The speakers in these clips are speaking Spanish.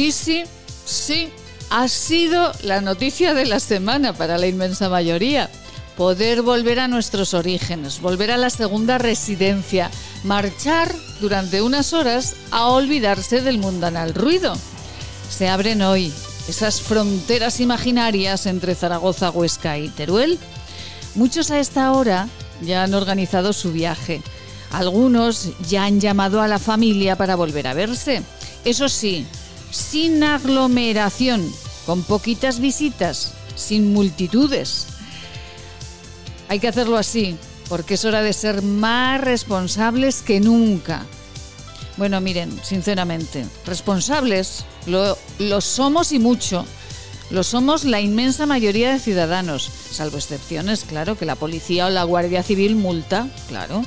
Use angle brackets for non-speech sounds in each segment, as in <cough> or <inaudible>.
Sí, sí, sí, ha sido la noticia de la semana para la inmensa mayoría. Poder volver a nuestros orígenes, volver a la segunda residencia, marchar durante unas horas a olvidarse del mundanal ruido. Se abren hoy esas fronteras imaginarias entre Zaragoza, Huesca y Teruel. Muchos a esta hora ya han organizado su viaje. Algunos ya han llamado a la familia para volver a verse. Eso sí, sin aglomeración, con poquitas visitas, sin multitudes. Hay que hacerlo así, porque es hora de ser más responsables que nunca. Bueno, miren, sinceramente, responsables lo, lo, somos y mucho. Lo somos la inmensa mayoría de ciudadanos, salvo excepciones, claro, que la policía o la Guardia Civil multa, claro.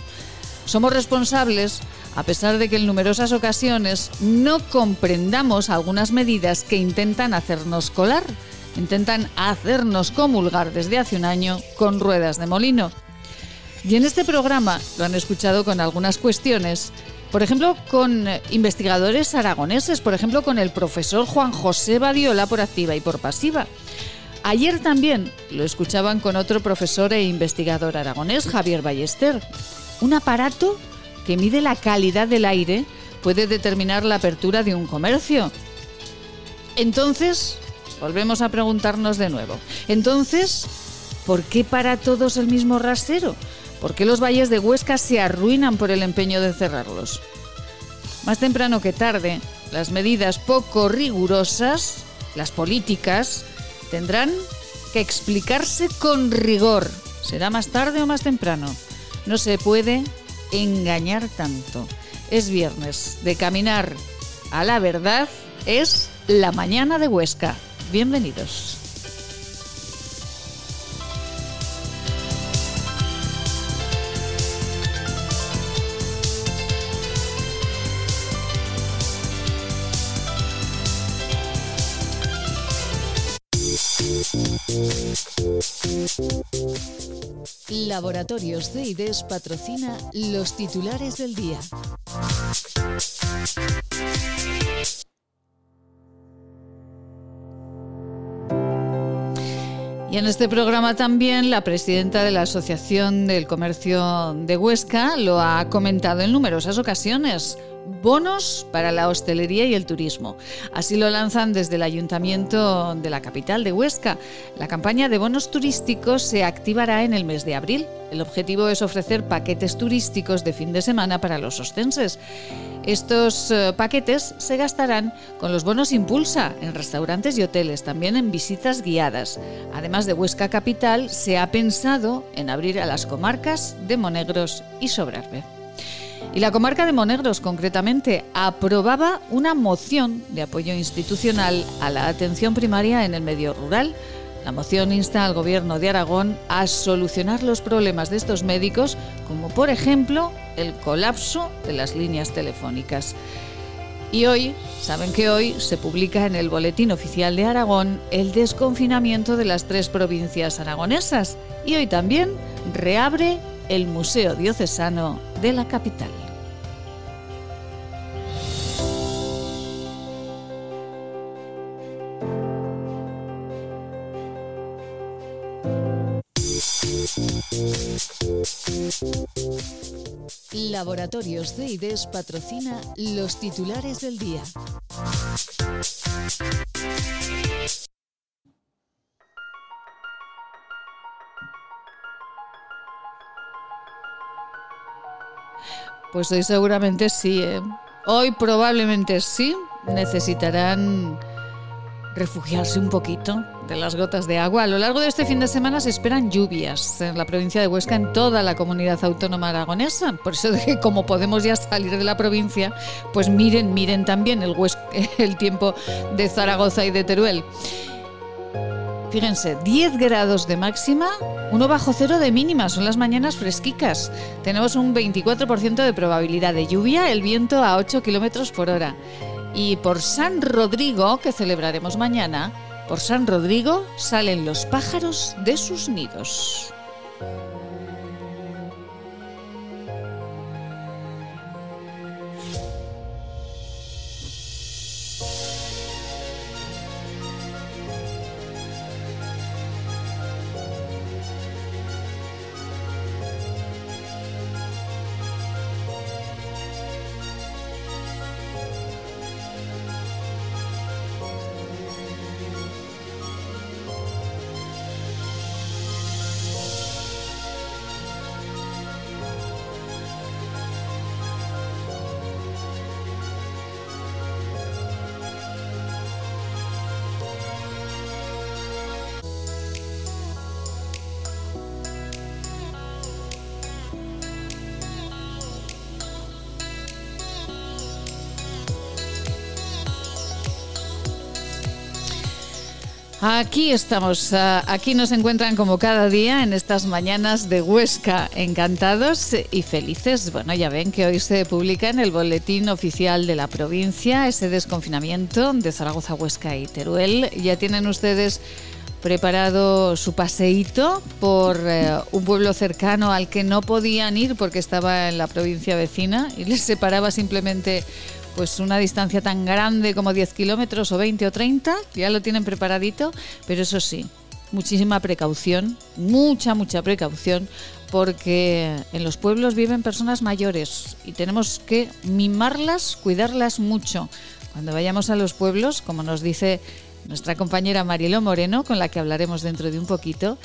Somos responsables a pesar de que en numerosas ocasiones no comprendamos algunas medidas que intentan hacernos colar, intentan hacernos comulgar desde hace un año con ruedas de molino. Y en este programa lo han escuchado con algunas cuestiones, por ejemplo, con investigadores aragoneses, por ejemplo, con el profesor Juan José Badiola por activa y por pasiva. Ayer también lo escuchaban con otro profesor e investigador aragonés, Javier Ballester. Un aparato que mide la calidad del aire puede determinar la apertura de un comercio. Entonces, volvemos a preguntarnos de nuevo. Entonces, ¿por qué para todos el mismo rasero? ¿Por qué los valles de Huesca se arruinan por el empeño de cerrarlos? Más temprano que tarde, las medidas poco rigurosas, las políticas, tendrán que explicarse con rigor. Será más tarde o más temprano. No se puede engañar tanto. Es viernes de caminar a la verdad. Es la mañana de Huesca. Bienvenidos. Laboratorios de patrocina los titulares del día. Y en este programa también la presidenta de la Asociación del Comercio de Huesca lo ha comentado en numerosas ocasiones bonos para la hostelería y el turismo. Así lo lanzan desde el Ayuntamiento de la capital de Huesca. La campaña de bonos turísticos se activará en el mes de abril. El objetivo es ofrecer paquetes turísticos de fin de semana para los ostenses. Estos eh, paquetes se gastarán con los bonos Impulsa en restaurantes y hoteles, también en visitas guiadas. Además de Huesca Capital, se ha pensado en abrir a las comarcas de Monegros y Sobrarbe. Y la comarca de Monegros, concretamente, aprobaba una moción de apoyo institucional a la atención primaria en el medio rural. La moción insta al Gobierno de Aragón a solucionar los problemas de estos médicos, como por ejemplo el colapso de las líneas telefónicas. Y hoy, saben que hoy se publica en el Boletín Oficial de Aragón el desconfinamiento de las tres provincias aragonesas. Y hoy también reabre el Museo Diocesano de la capital. Laboratorios de IDES patrocina los titulares del día. Pues hoy seguramente sí. ¿eh? Hoy probablemente sí. Necesitarán refugiarse un poquito de las gotas de agua. A lo largo de este fin de semana se esperan lluvias en la provincia de Huesca, en toda la comunidad autónoma aragonesa. Por eso, como podemos ya salir de la provincia, pues miren, miren también el, <laughs> el tiempo de Zaragoza y de Teruel. Fíjense, 10 grados de máxima, 1 bajo cero de mínima, son las mañanas fresquicas. Tenemos un 24% de probabilidad de lluvia, el viento a 8 kilómetros por hora. Y por San Rodrigo, que celebraremos mañana, por San Rodrigo salen los pájaros de sus nidos. Aquí estamos, ah, aquí nos encuentran como cada día en estas mañanas de Huesca, encantados y felices. Bueno, ya ven que hoy se publica en el boletín oficial de la provincia ese desconfinamiento de Zaragoza, Huesca y Teruel. Ya tienen ustedes preparado su paseíto por eh, un pueblo cercano al que no podían ir porque estaba en la provincia vecina y les separaba simplemente pues una distancia tan grande como 10 kilómetros o 20 o 30, ya lo tienen preparadito, pero eso sí, muchísima precaución, mucha, mucha precaución, porque en los pueblos viven personas mayores y tenemos que mimarlas, cuidarlas mucho. Cuando vayamos a los pueblos, como nos dice nuestra compañera Marielo Moreno, con la que hablaremos dentro de un poquito,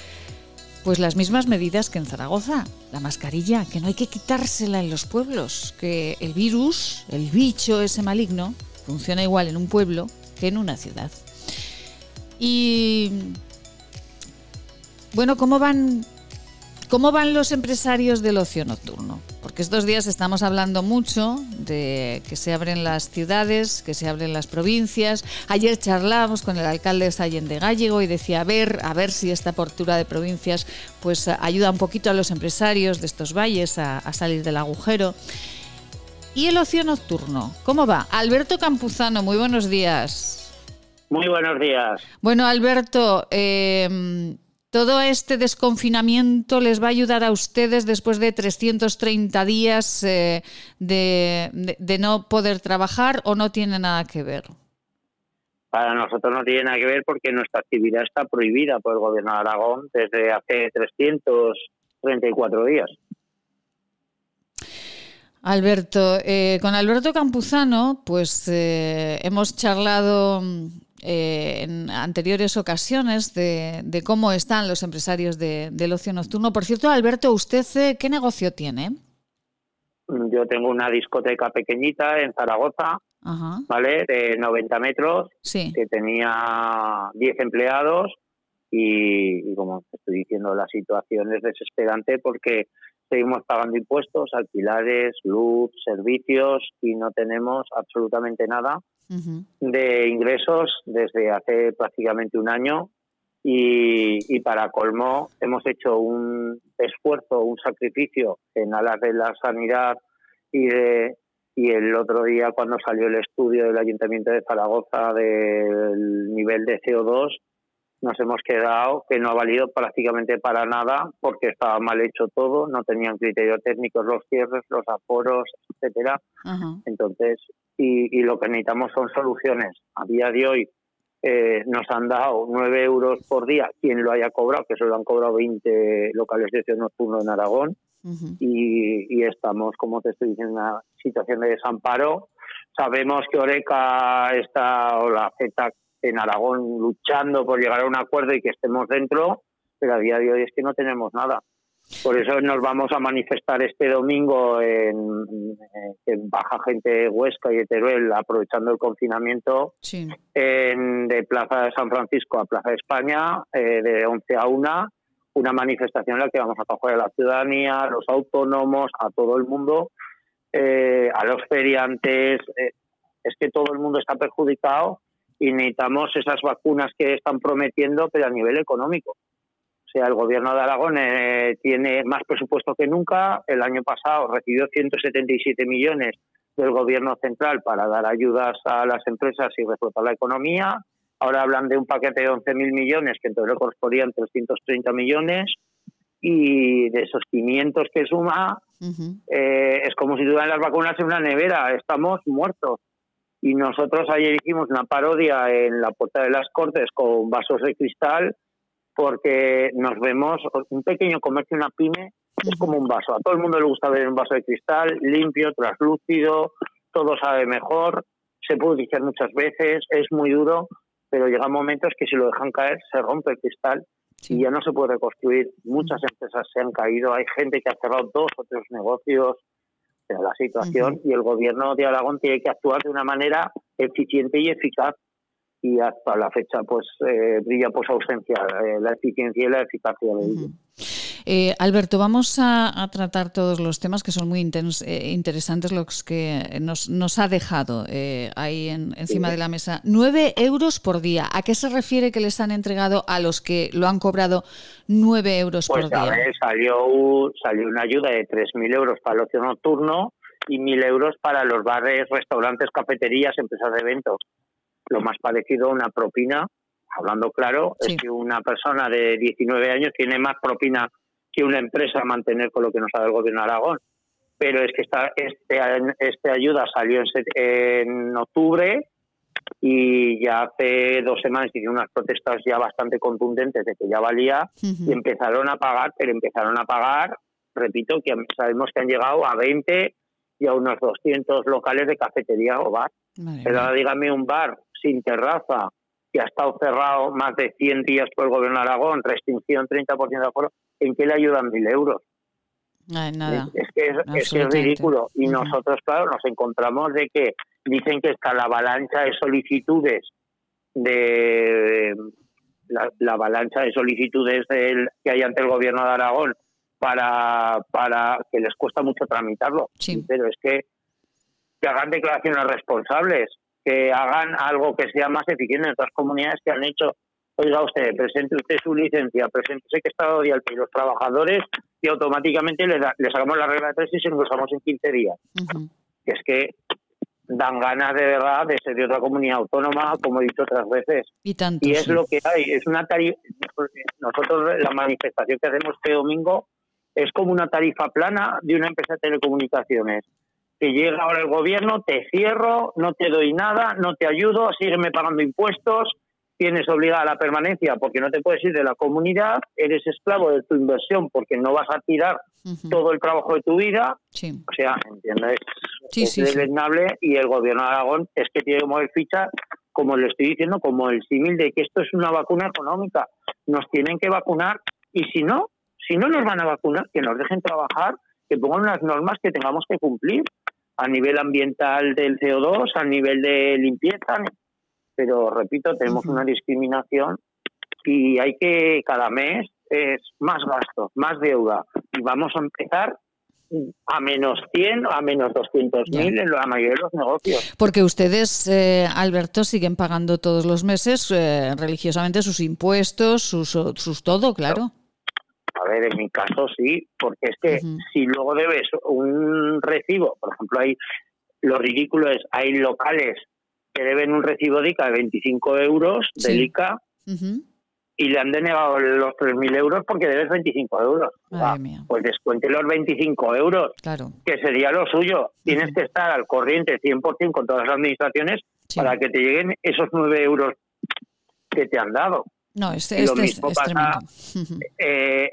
pues las mismas medidas que en Zaragoza. La mascarilla, que no hay que quitársela en los pueblos, que el virus, el bicho ese maligno, funciona igual en un pueblo que en una ciudad. Y bueno, ¿cómo van ¿Cómo van los empresarios del ocio nocturno? Porque estos días estamos hablando mucho de que se abren las ciudades, que se abren las provincias. Ayer charlábamos con el alcalde de Allende Gallego y decía, a ver, a ver si esta apertura de provincias pues ayuda un poquito a los empresarios de estos valles a, salir del agujero. ¿Y el ocio nocturno? ¿Cómo va? Alberto Campuzano, muy buenos días. Muy buenos días. Bueno, Alberto, eh, ¿Todo este desconfinamiento les va a ayudar a ustedes después de 330 días eh, de, no poder trabajar o no tiene nada que ver? Para nosotros no tiene nada que ver porque nuestra actividad está prohibida por el gobierno de Aragón desde hace 334 días. Alberto, eh, con Alberto Campuzano, pues eh, hemos charlado eh, en anteriores ocasiones de, cómo están los empresarios del ocio nocturno. Por cierto, Alberto, ¿usted eh, qué negocio tiene? Yo tengo una discoteca pequeñita en Zaragoza, ¿vale? De 90 metros, que tenía 10 empleados y, y, como estoy diciendo, la situación es desesperante porque seguimos pagando impuestos, alquilares, luz, servicios y no tenemos absolutamente nada de ingresos desde hace prácticamente un año. Y, para colmo hemos hecho un esfuerzo, un sacrificio en alas de la sanidad y de y el otro día cuando salió el estudio del Ayuntamiento de Zaragoza del nivel de CO2 nos hemos quedado que no ha valido prácticamente para nada porque estaba mal hecho todo, no tenían criterios técnicos los cierres, los aforos, etcétera. Entonces, y, lo que necesitamos son soluciones. A día de hoy eh, nos han dado 9 euros por día quien lo haya cobrado, que solo han cobrado 20 locales de ocio nocturno en Aragón. y, estamos, como te estoy diciendo, en una situación de desamparo. Sabemos que Oreca está, o la Z en Aragón, luchando por llegar a un acuerdo y que estemos dentro, pero a día de hoy es que no tenemos nada. Por eso nos vamos a manifestar este domingo en, Baja Gente de Huesca y de Teruel, aprovechando el confinamiento, en, de Plaza de San Francisco a Plaza de España, eh, de 11 a 1, una manifestación en la que vamos a coger a la ciudadanía, a los autónomos, a todo el mundo, eh, a los feriantes. Eh, es que todo el mundo está perjudicado y necesitamos esas vacunas que están prometiendo, pero a nivel económico. O sea, el gobierno de Aragón eh, tiene más presupuesto que nunca. El año pasado recibió 177 millones del gobierno central para dar ayudas a las empresas y reflotar la economía. Ahora hablan de un paquete de 11.000 millones, que entonces le correspondían 330 millones. Y de esos 500 que suma, eh, es como si tuvieran las vacunas en una nevera. Estamos muertos. Y nosotros ayer hicimos una parodia en la puerta de las Cortes con vasos de cristal porque nos vemos, un pequeño comercio, una pyme, es como un vaso. A todo el mundo le gusta ver un vaso de cristal, limpio, traslúcido, todo sabe mejor, se puede utilizar muchas veces, es muy duro, pero llegan momentos que si lo dejan caer se rompe el cristal y ya no se puede reconstruir. Muchas empresas se han caído, hay gente que ha cerrado dos o tres negocios, la situación y el gobierno de Aragón tiene que actuar de una manera eficiente y eficaz y hasta la fecha pues eh, brilla por su ausencia eh, la eficiencia y la eficacia de ello. Eh, Alberto, vamos a, tratar todos los temas que son muy eh, interesantes, los que nos, ha dejado eh, ahí encima de la mesa. Nueve euros por día. ¿A qué se refiere que les han entregado a los que lo han cobrado nueve euros por pues, día? salió, salió una ayuda de tres mil euros para el ocio nocturno y mil euros para los bares, restaurantes, cafeterías, empresas de eventos. Lo más parecido a una propina hablando claro, es que una persona de 19 años tiene más propina que una empresa a mantener con lo que nos ha dado el gobierno de Aragón. Pero es que esta, este, este ayuda salió en, octubre y ya hace dos semanas hicieron unas protestas ya bastante contundentes de que ya valía y empezaron a pagar, pero empezaron a pagar, repito, que sabemos que han llegado a 20 y a unos 200 locales de cafetería o bar. pero ahora dígame un bar sin terraza que ha estado cerrado más de 100 días por el gobierno de Aragón, restricción 30% de aforo, ¿en qué le ayudan mil euros? nada. Es, que es, ridículo. Y nosotros, claro, nos encontramos de que dicen que está la avalancha de solicitudes de la, avalancha de solicitudes del, que hay ante el gobierno de Aragón para, para que les cuesta mucho tramitarlo. Sí. Pero es que que hagan declaraciones responsables que hagan algo que sea más eficiente en otras comunidades que han hecho. Oiga usted, presente usted su licencia, presente que está y los trabajadores y automáticamente le, sacamos la regla de tres y se engrosamos en 15 días. Que es que dan ganas de verdad de ser de otra comunidad autónoma, como he dicho otras veces. Y, y es lo que hay. Es una tarifa. Nosotros, la manifestación que hacemos este domingo es como una tarifa plana de una empresa de telecomunicaciones que llega ahora el gobierno, te cierro, no te doy nada, no te ayudo, sígueme pagando impuestos, tienes obligada la permanencia porque no te puedes ir de la comunidad, eres esclavo de tu inversión porque no vas a tirar todo el trabajo de tu vida. O sea, ¿entiendes? Sí, es y el gobierno de Aragón es que tiene que mover ficha, como le estoy diciendo, como el símil de que esto es una vacuna económica. Nos tienen que vacunar y si no, si no nos van a vacunar, que nos dejen trabajar, que pongan unas normas que tengamos que cumplir a nivel ambiental del CO2, a nivel de limpieza, pero repito, tenemos una discriminación y hay que cada mes es más gasto, más deuda y vamos a empezar a menos 100 o a menos 200 mil en la mayoría de los negocios. Porque ustedes, eh, Alberto, siguen pagando todos los meses eh, religiosamente sus impuestos, sus, sus todo, claro. A ver, en mi caso sí, porque es que si luego debes un recibo, por ejemplo, hay lo ridículo es, hay locales que deben un recibo de ICA de 25 euros de ICA y le han denegado los 3.000 euros porque debes 25 euros. Ah, pues descuente los 25 euros, que sería lo suyo. Tienes que estar al corriente 100% con todas las administraciones para que te lleguen esos 9 euros que te han dado. No, este, este es, pasa, eh,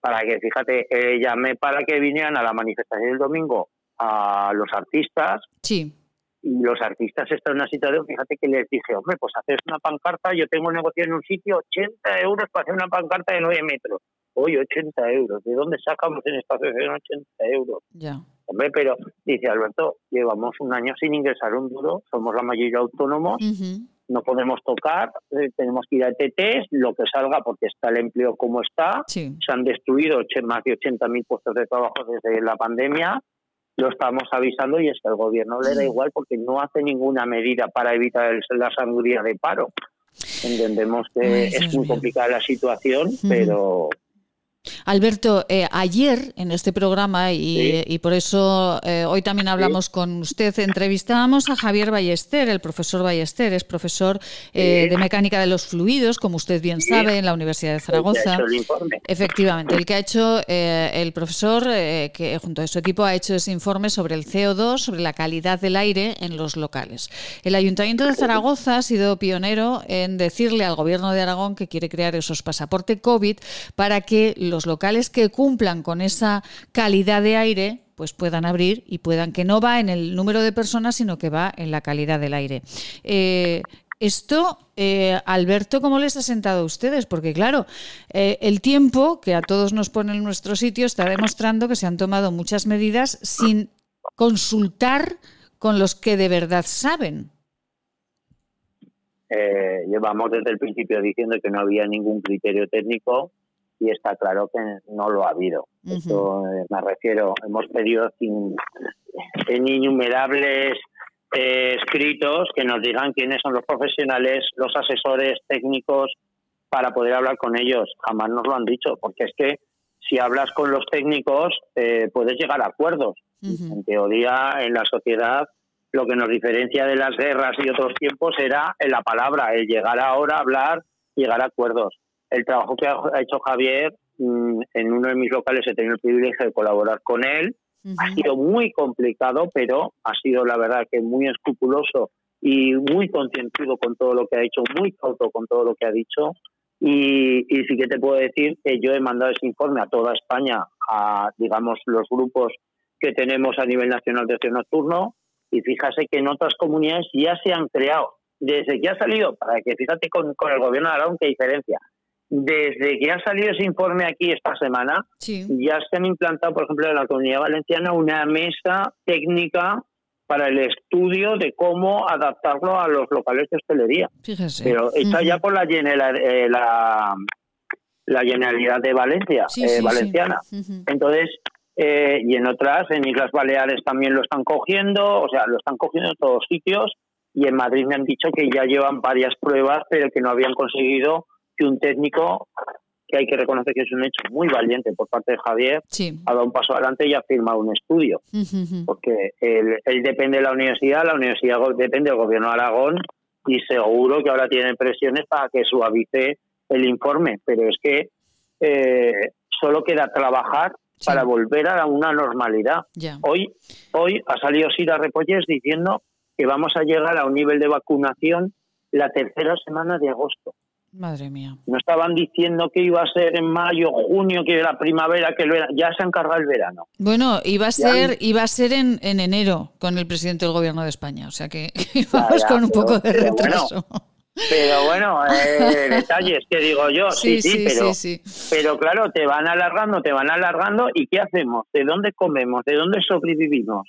para que, fíjate, eh, llamé para que vinieran a la manifestación del domingo a los artistas. Sí. Y los artistas están en una situación, fíjate que les dije, hombre, pues haces una pancarta, yo tengo un negocio en un sitio, 80 euros para hacer una pancarta de 9 metros. Oye, 80 euros, ¿de dónde sacamos en esta asociación 80 euros? Ya. Hombre, pero dice Alberto, llevamos un año sin ingresar un duro, somos la mayoría autónomos no podemos tocar, eh, tenemos que ir a ETTs, lo que salga porque está el empleo como está, se han destruido más de 80.000 puestos de trabajo desde la pandemia, lo estamos avisando y es que al gobierno le da igual porque no hace ninguna medida para evitar la sangría de paro. Entendemos que es muy complicada la situación, pero Alberto, eh, ayer en este programa, y, por eso eh, hoy también hablamos con usted, entrevistábamos a Javier Ballester, el profesor Ballester, es profesor eh, de mecánica de los fluidos, como usted bien sabe, en la Universidad de Zaragoza. Efectivamente, el que ha hecho, el profesor, que junto a su equipo ha hecho ese informe sobre el CO2, sobre la calidad del aire en los locales. El Ayuntamiento de Zaragoza ha sido pionero en decirle al Gobierno de Aragón que quiere crear esos pasaporte COVID para que los locales que cumplan con esa calidad de aire pues puedan abrir y puedan que no va en el número de personas sino que va en la calidad del aire. Eh, esto, eh, Alberto, ¿cómo les ha sentado a ustedes? Porque claro, eh, el tiempo que a todos nos pone en nuestro sitio está demostrando que se han tomado muchas medidas sin consultar con los que de verdad saben. llevamos desde el principio diciendo que no había ningún criterio técnico y está claro que no lo ha habido. Eso eh, me refiero, hemos pedido en innumerables eh, escritos que nos digan quiénes son los profesionales, los asesores técnicos para poder hablar con ellos. Jamás nos lo han dicho, porque es que si hablas con los técnicos eh, puedes llegar a acuerdos. En teoría, en la sociedad, lo que nos diferencia de las guerras y otros tiempos era en la palabra, el llegar ahora a hablar, llegar a acuerdos el trabajo que ha hecho Javier mm, en uno de mis locales he tenido el privilegio de colaborar con él. Ha sido muy complicado, pero ha sido la verdad que muy escrupuloso y muy concienzudo con todo lo que ha hecho, muy cauto con todo lo que ha dicho. Y, y, sí que te puedo decir que yo he mandado ese informe a toda España, a digamos los grupos que tenemos a nivel nacional de ocio nocturno, y fíjase que en otras comunidades ya se han creado. Desde que ha salido, para que fíjate con, con el gobierno de Aragón qué diferencia desde que ha salido ese informe aquí esta semana, ya se han implantado, por ejemplo, en la Comunidad Valenciana una mesa técnica para el estudio de cómo adaptarlo a los locales de hostelería. Fíjese. Pero está ya por la, eh, la, la, Generalidad de Valencia, eh, valenciana. Entonces, eh, y en otras, en Islas Baleares también lo están cogiendo, o sea, lo están cogiendo en todos sitios. Y en Madrid me han dicho que ya llevan varias pruebas, pero que no habían conseguido que un técnico que hay que reconocer que es un hecho muy valiente por parte de Javier, ha dado un paso adelante y ha firmado un estudio. Porque él, depende de la universidad, la universidad depende del gobierno de Aragón y seguro que ahora tienen presiones para que suavice el informe. Pero es que eh, solo queda trabajar para volver a una normalidad. Hoy, hoy ha salido Sira Repolles diciendo que vamos a llegar a un nivel de vacunación la tercera semana de agosto. Madre mía. No estaban diciendo que iba a ser en mayo, junio, que era primavera, que ya se encarga el verano. Bueno, iba a ser, iba a ser en, en, enero con el presidente del gobierno de España, o sea que <laughs> vamos con un poco de retraso. Pero bueno, <laughs> eh, detalles que digo yo, sí, sí, pero, pero claro, te van alargando, te van alargando y ¿qué hacemos? ¿De dónde comemos? ¿De dónde sobrevivimos?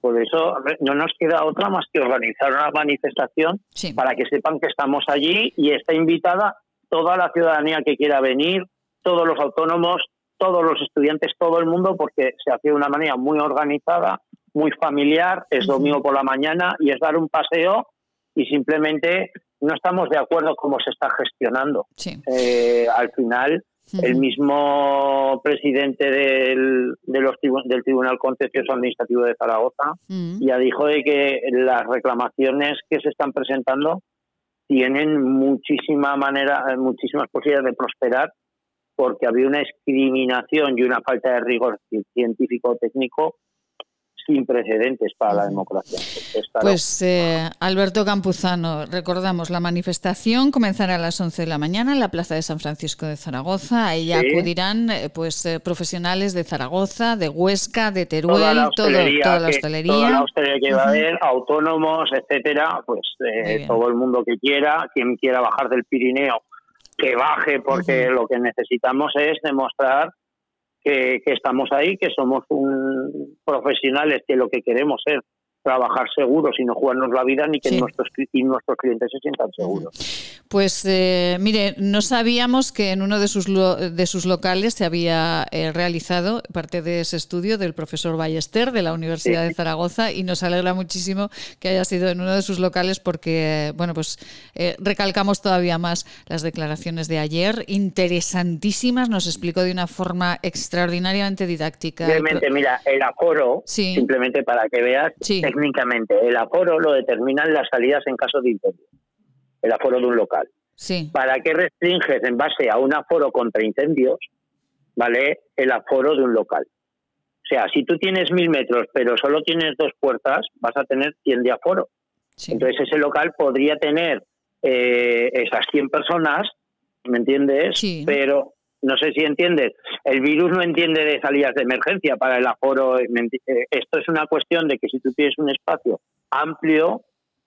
Por eso no nos queda otra más que organizar una manifestación para que sepan que estamos allí y está invitada toda la ciudadanía que quiera venir, todos los autónomos, todos los estudiantes, todo el mundo, porque se hace de una manera muy organizada, muy familiar, es domingo por la mañana y es dar un paseo y simplemente no estamos de acuerdo cómo se está gestionando. Eh, al final el mismo presidente del, del Tribunal Contencioso Administrativo de Zaragoza ya dijo de que las reclamaciones que se están presentando tienen muchísima manera, muchísimas posibilidades de prosperar porque había una discriminación y una falta de rigor científico técnico sin precedentes para la democracia. Pues eh, Alberto Campuzano, recordamos, la manifestación comenzará a las 11 de la mañana en la Plaza de San Francisco de Zaragoza. Ahí acudirán eh, pues eh, profesionales de Zaragoza, de Huesca, de Teruel, toda la hostelería, toda la hostelería. Toda la hostelería que va a haber, autónomos, etcétera, pues todo el mundo que quiera, quien quiera bajar del Pirineo, que baje, porque lo que necesitamos es demostrar que, estamos ahí, que somos un, profesionales, que lo que queremos es trabajar seguros y no jugarnos la vida ni que nuestros, y nuestros clientes se sientan seguros. Pues eh, mire, no sabíamos que en uno de sus, de sus locales se había eh, realizado parte de ese estudio del profesor Ballester de la Universidad de Zaragoza y nos alegra muchísimo que haya sido en uno de sus locales porque, bueno, pues eh, recalcamos todavía más las declaraciones de ayer, interesantísimas, nos explicó de una forma extraordinariamente didáctica. Simplemente, mira, el aforo, simplemente para que veas, técnicamente, el aforo lo determinan las salidas en caso de incendio el aforo de un local. Sí. ¿Para qué restringes en base a un aforo contra incendios, vale, el aforo de un local? O sea, si tú tienes mil metros, pero solo tienes dos puertas, vas a tener 100 de aforo. Entonces ese local podría tener eh, esas 100 personas, ¿me entiendes? Pero no sé si entiendes, el virus no entiende de salidas de emergencia para el aforo. Eh, esto es una cuestión de que si tú tienes un espacio amplio,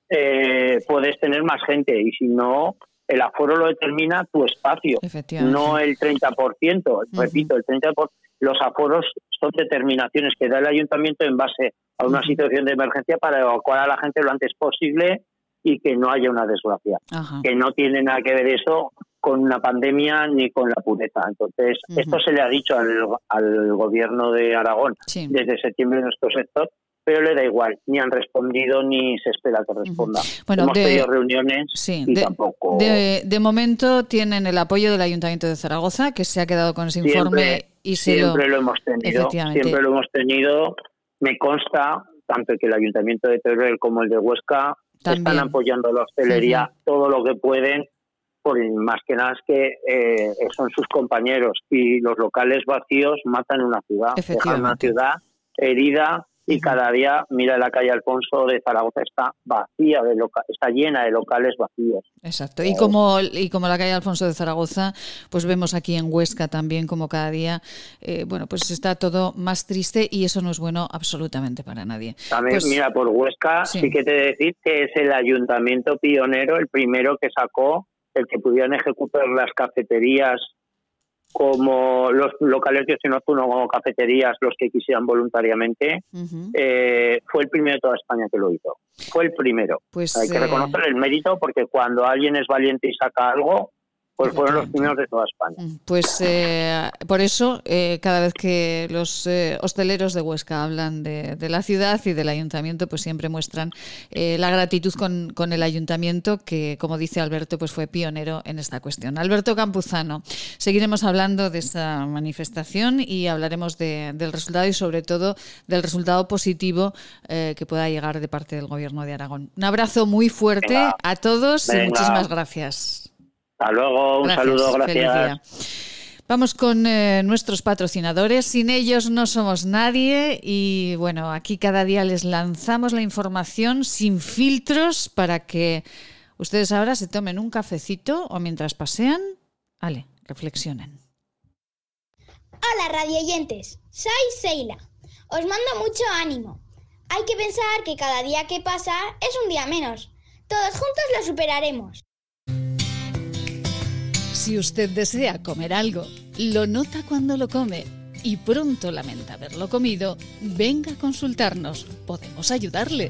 eh, puedes tener más gente y si no, el aforo lo determina tu espacio, no el 30%. Repito, el 30%. Los aforos son determinaciones que da el ayuntamiento en base a una situación de emergencia para evacuar a la gente lo antes posible y que no haya una desgracia. Que no tiene nada que ver eso con una pandemia ni con la pureza. Entonces, esto se le ha dicho al, gobierno de Aragón desde septiembre en nuestro sector, pero le da igual, ni han respondido ni se espera que responda. Bueno, Hemos tenido reuniones y tampoco. De, momento tienen el apoyo del Ayuntamiento de Zaragoza, que se ha quedado con ese informe y se siempre lo, hemos tenido. Siempre lo hemos tenido. Me consta tanto que el Ayuntamiento de Teruel como el de Huesca están apoyando la hostelería todo lo que pueden, por más que nada es que eh, son sus compañeros y los locales vacíos matan una ciudad, dejan una ciudad herida y cada día, mira la calle Alfonso de Zaragoza está vacía, de está llena de locales vacíos. Exacto. Y como, y como la calle Alfonso de Zaragoza, pues vemos aquí en Huesca también como cada día, eh, bueno, pues está todo más triste y eso no es bueno absolutamente para nadie. También, pues mira, por Huesca sí. que te decir que es el ayuntamiento pionero, el primero que sacó el que pudieran ejecutar las cafeterías como los locales de ocio como cafeterías, los que quisieran voluntariamente, eh, fue el primero de toda España que lo hizo. Fue el primero. Pues, Hay que eh, reconocer el mérito porque cuando alguien es valiente y saca algo, pues fueron los primeros de toda España. Mm, pues eh, por eso, eh, cada vez que los eh, hosteleros de Huesca hablan de, la ciudad y del ayuntamiento, pues siempre muestran la gratitud con, con, el ayuntamiento, que, como dice Alberto, pues fue pionero en esta cuestión. Alberto Campuzano, seguiremos hablando de esa manifestación y hablaremos del resultado y, sobre todo, del resultado positivo que pueda llegar de parte del Gobierno de Aragón. Un abrazo muy fuerte a todos y muchísimas gracias. Hasta luego, un saludo, gracias. Vamos con eh, nuestros patrocinadores. Sin ellos no somos nadie y bueno, aquí cada día les lanzamos la información sin filtros para que ustedes ahora se tomen un cafecito o mientras pasean, vale, reflexionen. Hola radioyentes, soy Seila. Os mando mucho ánimo. Hay que pensar que cada día que pasa es un día menos. Todos juntos lo superaremos. Si usted desea comer algo, lo nota cuando lo come y pronto lamenta haberlo comido, venga a consultarnos. Podemos ayudarle.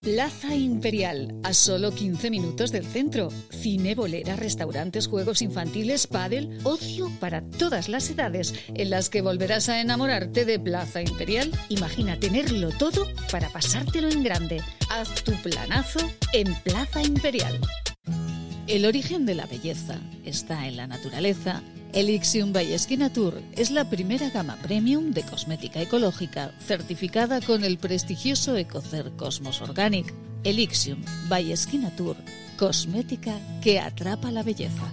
Plaza Imperial, a solo 15 minutos del centro. Cine, bolera, restaurantes, juegos infantiles, pádel, ocio para todas las edades, en las que volverás a enamorarte de Plaza Imperial. Imagina tenerlo todo para pasártelo en grande. Haz tu planazo en Plaza Imperial. El origen de la belleza está en la naturaleza Elixium by Tour es la primera gama premium de cosmética ecológica certificada con el prestigioso Ecocer Cosmos Organic. Elixium by Tour, cosmética que atrapa la belleza.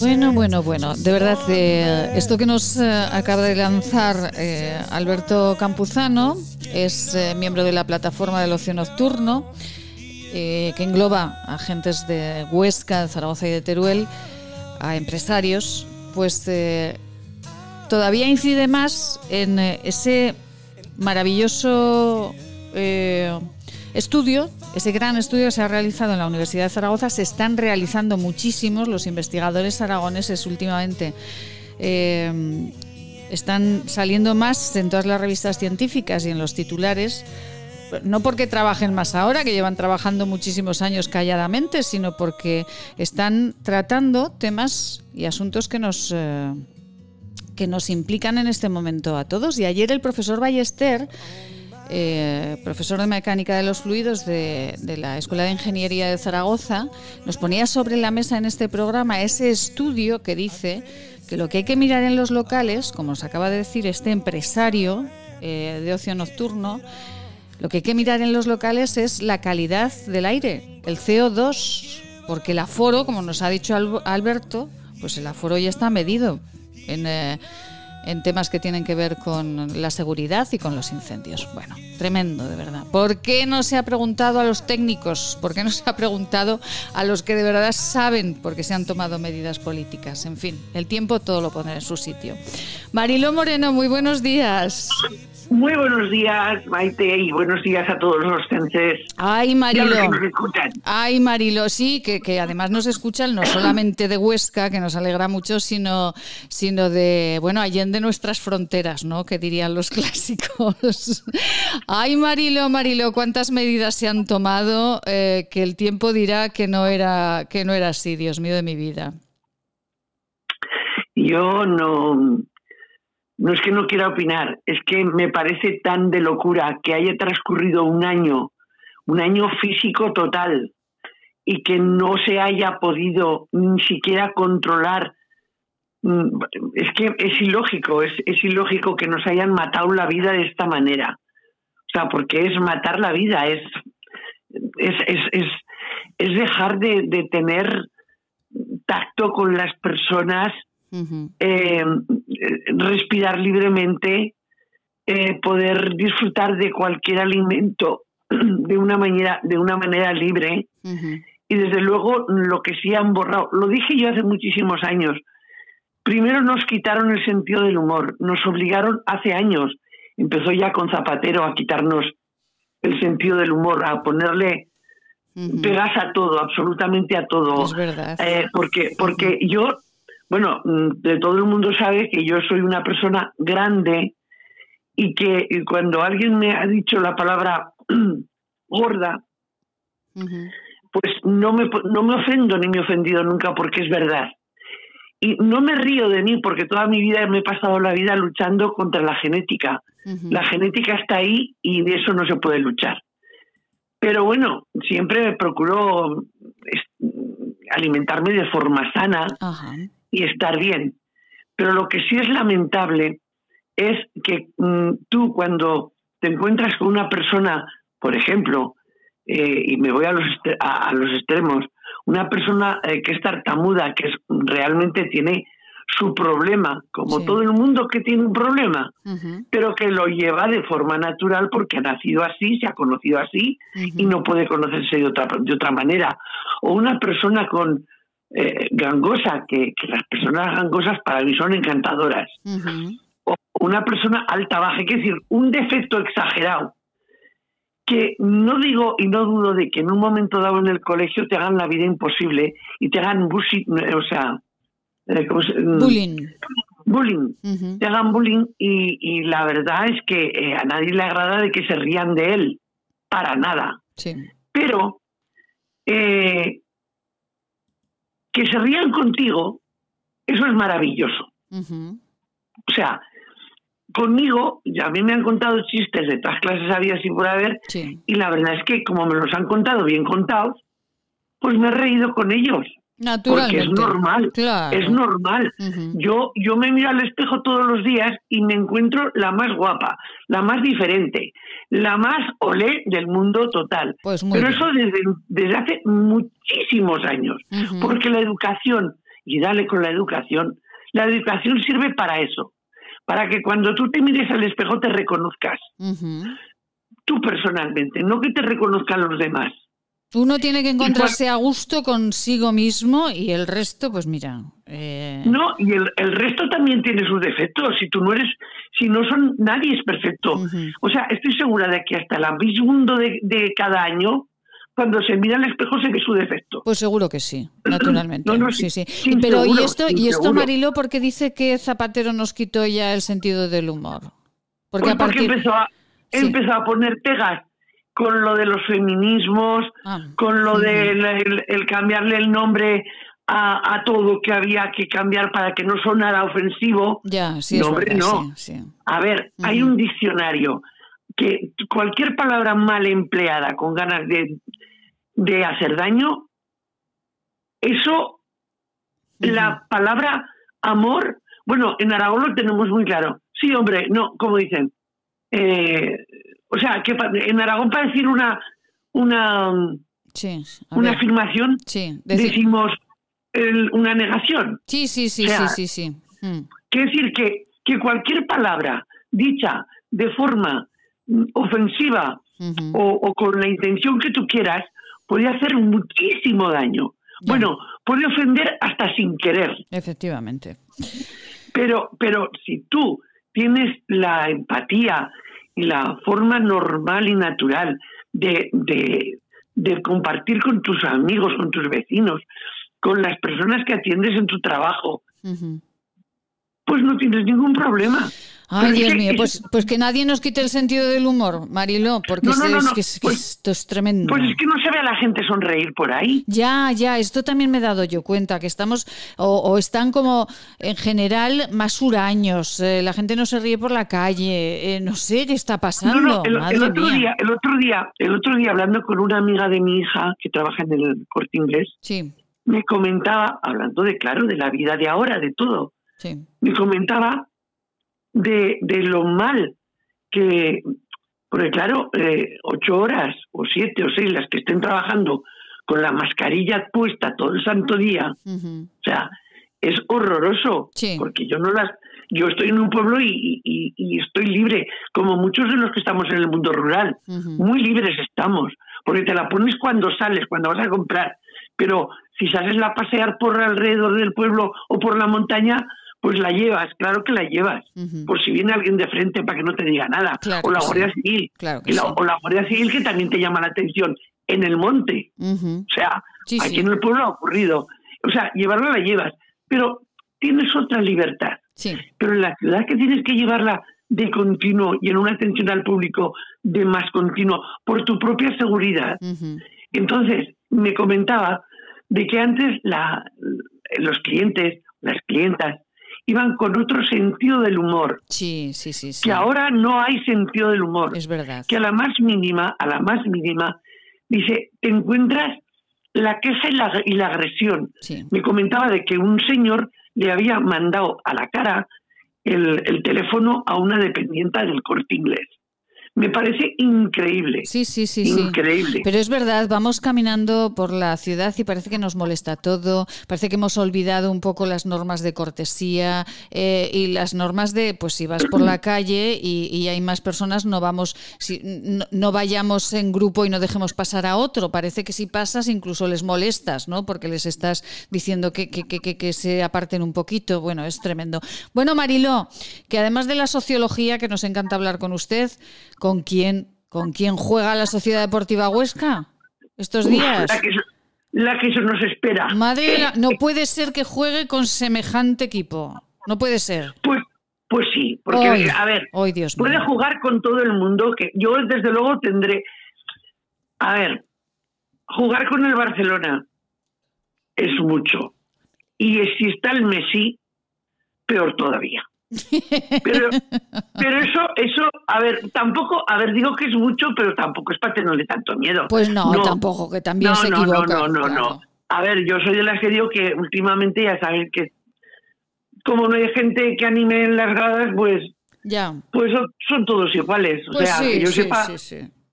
Bueno, bueno, bueno, de verdad, eh, esto que nos eh, acaba de lanzar eh, Alberto Campuzano es miembro de la plataforma del ocio nocturno, que engloba agentes de Huesca, de Zaragoza y de Teruel, a empresarios, pues todavía incide más en ese maravilloso estudio, ese gran estudio que se ha realizado en la Universidad de Zaragoza, se están realizando muchísimos los investigadores aragoneses últimamente. Eh, están saliendo más en todas las revistas científicas y en los titulares, no porque trabajen más ahora, que llevan trabajando muchísimos años calladamente, sino porque están tratando temas y asuntos que nos, eh, que nos implican en este momento a todos. Y ayer el profesor Ballester, eh, profesor de mecánica de los fluidos de, la Escuela de Ingeniería de Zaragoza, nos ponía sobre la mesa en este programa ese estudio que dice que lo que hay que mirar en los locales, como nos acaba de decir este empresario eh, de ocio nocturno, lo que hay que mirar en los locales es la calidad del aire, el CO2, porque el aforo, como nos ha dicho Alberto, pues el aforo ya está medido en, eh, en temas que tienen que ver con la seguridad y con los incendios. Bueno, tremendo, de verdad. ¿Por qué no se ha preguntado a los técnicos? ¿Por qué no se ha preguntado a los que de verdad saben por qué se han tomado medidas políticas? En fin, el tiempo todo lo pone en su sitio. Mariló Moreno, muy buenos días. Muy buenos días, Maite, y buenos días a todos los senses. Ay, Marilo. Ay, Marilo, sí, que, que, además nos escuchan no solamente de Huesca, que nos alegra mucho, sino, sino de, bueno, allende nuestras fronteras, ¿no? Que dirían los <laughs> clásicos. Ay, Marilo, Marilo, ¿cuántas medidas se han tomado eh, que el tiempo dirá que no, era, que no era así, Dios mío de mi vida? Yo no no es que no quiera opinar, es que me parece tan de locura que haya transcurrido un año, un año físico total, y que no se haya podido ni siquiera controlar. Mm, es que es ilógico, es, ilógico que nos hayan matado la vida de esta manera. O sea, porque es matar la vida, es, es, dejar de tener tacto con las personas eh, respirar libremente, eh, poder disfrutar de cualquier alimento <clears throat> de una manera, de una manera libre. Y desde luego lo que sí han borrado, lo dije yo hace muchísimos años, primero nos quitaron el sentido del humor, nos obligaron hace años, empezó ya con Zapatero a quitarnos el sentido del humor, a ponerle pegas a todo, absolutamente a todo. Es verdad. Eh, porque, porque yo bueno, mm, de todo el mundo sabe que yo soy una persona grande y que cuando alguien me ha dicho la palabra <clears throat> gorda, pues no me, no me ofendo ni me he ofendido nunca porque es verdad. Y no me río de mí porque toda mi vida me he pasado la vida luchando contra la genética. La genética está ahí y de eso no se puede luchar. Pero bueno, siempre procuro alimentarme de forma sana y estar bien. Pero lo que sí es lamentable es que mm, tú cuando te encuentras con una persona, por ejemplo, eh, y me voy a los, a, los extremos, una persona eh, que es tartamuda, que es, realmente tiene su problema, como todo el mundo que tiene un problema, pero que lo lleva de forma natural porque ha nacido así, se ha conocido así y no puede conocerse de otra, de otra manera. O una persona con eh, gangosa, que, las personas gangosas para mí son encantadoras. O una persona alta, baja, es decir, un defecto exagerado. Que no digo y no dudo de que en un momento dado en el colegio te hagan la vida imposible y te hagan o sea, eh, mm, bullying. Bullying. Te hagan bullying y, la verdad es que eh, a nadie le agrada de que se rían de él. Para nada. Pero eh, que se rían contigo, eso es maravilloso. O sea, conmigo, ya a mí me han contado chistes de todas clases había y por haber, y la verdad es que como me los han contado bien contados, pues me he reído con ellos. Porque es normal, es normal. yo, yo me miro al espejo todos los días y me encuentro la más guapa, la más diferente, la más olé del mundo total. Pues Pero eso desde, desde, hace muchísimos años, porque la educación, y dale con la educación, la educación sirve para eso, para que cuando tú te mires al espejo te reconozcas. Tú personalmente, no que te reconozcan los demás. Uno tiene que encontrarse a gusto consigo mismo y el resto, pues mira. Eh, no, y el, resto también tiene sus defectos. Si tú no eres, si no son, nadie es perfecto. O sea, estoy segura de que hasta el segundo de, de cada año cuando se mira al espejo se ve su defecto. Pues seguro que sí, <clears throat> naturalmente. sí, sí. Pero ¿y esto, y esto Marilo, por qué dice que Zapatero nos quitó ya el sentido del humor? Porque, pues empezó, a, empezó a poner pegas con lo de los feminismos, ah, con lo de el, cambiarle el nombre a, todo que había que cambiar para que no sonara ofensivo. Ya, sí, no, hombre, no. A ver, hay un diccionario que cualquier palabra mal empleada con ganas de, de hacer daño, eso, la palabra amor, bueno, en Aragón lo tenemos muy claro. Sí, hombre, no, como dicen. Eh, o sea, que en Aragón para decir una una, una afirmación decimos una negación. Sí, sí, sí, sí, sí, sí. Mm. Quiere decir que, que cualquier palabra dicha de forma mm, ofensiva o, con la intención que tú quieras puede hacer muchísimo daño. Bueno, puede ofender hasta sin querer. Efectivamente. Pero, pero si tú tienes la empatía y la forma normal y natural de, de, compartir con tus amigos, con tus vecinos, con las personas que atiendes en tu trabajo, pues no tienes ningún problema. Ay, Dios mío, pues, <laughs> pues que nadie nos quite el sentido del humor, Marilo, porque es, que, pues, esto es tremendo. Pues es que no se ve a la gente sonreír por ahí. Ya, ya, esto también me he dado yo cuenta, que estamos, o, están como en general más huraños, eh, la gente no se ríe por la calle, eh, no sé qué está pasando. No, el, otro día, el otro día, el otro día hablando con una amiga de mi hija que trabaja en el corte inglés, sí. me comentaba, hablando de claro, de la vida de ahora, de todo, sí. me comentaba de, de lo mal que, porque claro, eh, ocho horas o siete o seis las que estén trabajando con la mascarilla puesta todo el santo día, o sea, es horroroso, porque yo no las, yo estoy en un pueblo y, y, estoy libre, como muchos de los que estamos en el mundo rural, muy libres estamos, porque te la pones cuando sales, cuando vas a comprar, pero si sales a pasear por alrededor del pueblo o por la montaña, pues la llevas, claro que la llevas, por si viene alguien de frente para que no te diga nada, o la Guardia Civil, o la Guardia Civil que también te llama la atención en el monte, o sea, aquí en el pueblo ha ocurrido, o sea, llevarla la llevas, pero tienes otra libertad, pero en la ciudad que tienes que llevarla de continuo y en una atención al público de más continuo por tu propia seguridad. Entonces, me comentaba de que antes la, los clientes, las clientas, iban con otro sentido del humor. Sí, sí, sí, Que ahora no hay sentido del humor. Es verdad. Que a la más mínima, a la más mínima, dice, te encuentras la queja y la, y la agresión. Me comentaba de que un señor le había mandado a la cara el, el teléfono a una dependienta del corte inglés me parece increíble. Sí, sí, sí. Increíble. Pero es verdad, vamos caminando por la ciudad y parece que nos molesta todo, parece que hemos olvidado un poco las normas de cortesía eh, y las normas de, pues si vas por la <clears throat> calle y, hay más personas, no vamos, si, no, vayamos en grupo y no dejemos pasar a otro. Parece que si pasas incluso les molestas, ¿no? Porque les estás diciendo que, que, que, que se aparten un poquito. Bueno, es tremendo. Bueno, Mariló, que además de la sociología, que nos encanta hablar con usted, ¿Con quién, ¿Con quién juega la Sociedad Deportiva Huesca estos días? la, que, eso nos espera. Madre, no puede ser que juegue con semejante equipo. No puede ser. Pues, pues sí, porque, a ver, puede jugar con todo el mundo, que yo desde luego tendré... A ver, jugar con el Barcelona es mucho. Y si está el Messi, peor todavía. Pero, pero eso, eso, a ver, tampoco, a ver, digo que es mucho, pero tampoco es para tenerle tanto miedo. Pues no, tampoco, que también se equivoca. No, no, no, no. A ver, yo soy de las que digo que últimamente ya saben que como no hay gente que anime en las gradas, pues ya. Pues son, todos iguales. O pues sea, que yo sepa.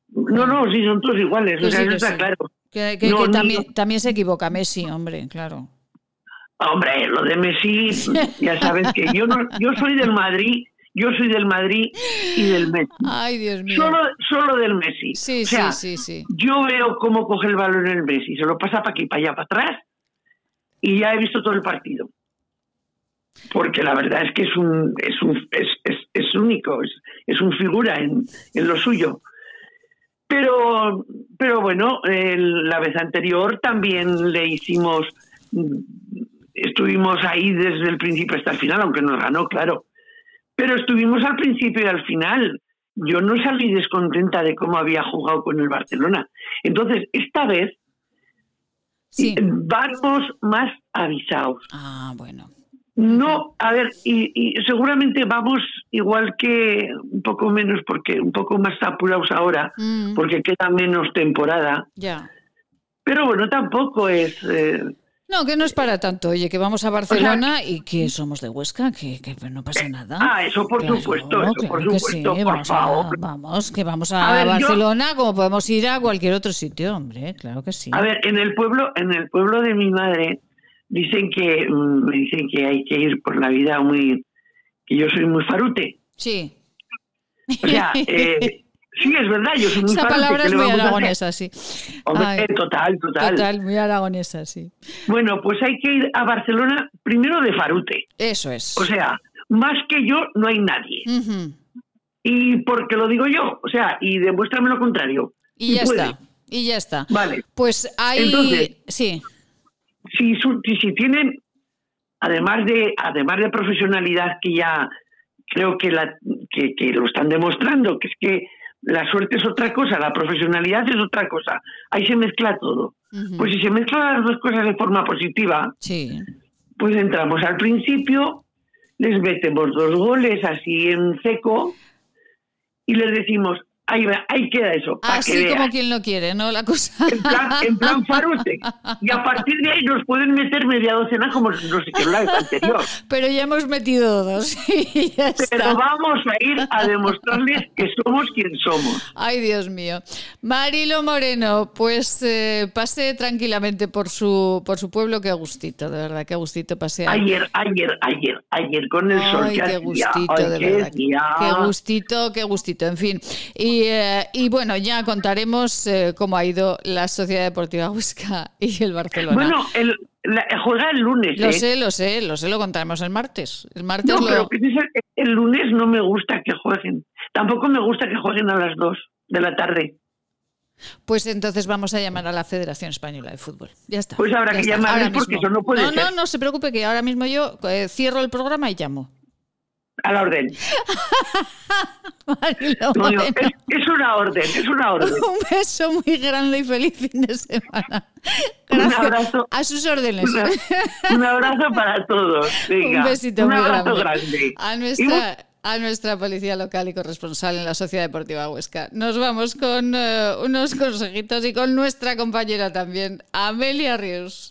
no, no, sí, son todos iguales. o sea, eso está claro. Que, también, también se equivoca Messi, hombre, claro. Hombre, lo de Messi, ya sabes que yo no, yo soy del Madrid, yo soy del Madrid y del Messi. Ay, Dios mío. Solo, solo del Messi. Sí, sí, sí, sí. Yo veo cómo coge el balón el Messi, se lo pasa para aquí, para allá, para atrás, y ya he visto todo el partido. Porque la verdad es que es un, es un, es, es, es único, es, es un figura en, en lo suyo. Pero, pero bueno, la vez anterior también le hicimos estuvimos ahí desde el principio hasta el final, aunque nos ganó, claro. Pero estuvimos al principio y al final. Yo no salí descontenta de cómo había jugado con el Barcelona. Entonces, esta vez vamos más avisados. Ah, bueno. No, a ver, y, seguramente vamos igual que un poco menos, porque un poco más apurados ahora, mm. porque queda menos temporada. Ya. Pero bueno, tampoco es. Eh, no, que no es para tanto. Oye, que vamos a Barcelona y que somos de Huesca, que, que no pasa nada. Ah, eso por supuesto, eso por supuesto, por vamos favor. vamos, que vamos a, Barcelona como podemos ir a cualquier otro sitio, hombre, claro que sí. A ver, en el pueblo, en el pueblo de mi madre dicen que mm, me dicen que hay que ir por la vida muy que yo soy muy farute. Sí. O sea, <laughs> eh, Sí, es verdad, yo soy muy Esa palabra es muy aragonesa, sí. Hombre, total, total. Total, muy aragonesa, sí. Bueno, pues hay que ir a Barcelona primero de Farute. Eso es. O sea, más que yo no hay nadie. Y porque lo digo yo, o sea, y demuéstrame lo contrario. Y ya está, y ya está. Vale. Pues hay... sí. Si, si, tienen, además de, además de profesionalidad que ya creo que, la, que, que lo están demostrando, que es que la suerte es otra cosa, la profesionalidad es otra cosa. Ahí se mezcla todo. Pues si se mezclan las dos cosas de forma positiva, pues entramos al principio, les metemos dos goles así en seco y les decimos, Ahí, ahí queda eso. Así como quien lo quiere, ¿no? La cosa. En plan, en plan <laughs> farute. Y a partir de ahí nos pueden meter media docena como nos hicieron la vez anterior. <laughs> Pero ya hemos metido dos. <laughs> Pero vamos a ir a demostrarles que somos quien somos. Ay, Dios mío. Marilo Moreno, pues eh, pase tranquilamente por su, por su pueblo. Qué gustito, de verdad, qué gustito pasear. Ayer, ayer, ayer, ayer con el sol. qué gustito, de verdad. Qué gustito, qué gustito. En fin. Y eh, y, bueno, ya contaremos eh, cómo ha ido la Sociedad Deportiva Huesca y el Barcelona. Bueno, el, juega el lunes. Lo ¿eh? sé, lo sé, lo sé, lo contaremos el martes. El martes no, pero el, lunes no me gusta que jueguen. Tampoco me gusta que jueguen a las 2 de la tarde. Pues entonces vamos a llamar a la Federación Española de Fútbol. Ya está. Pues habrá que llamar porque eso no puede no, No, no se preocupe que ahora mismo yo cierro el programa y llamo. A la orden. es, una orden, es una orden. <laughs> Un beso muy grande y feliz fin de semana. Un abrazo. A sus órdenes. un abrazo para todos. <laughs> un besito muy grande. A nuestra, a nuestra policía local y corresponsal en la Sociedad Deportiva Huesca. Nos vamos con eh, unos consejitos y con nuestra compañera también, Amelia Ríos.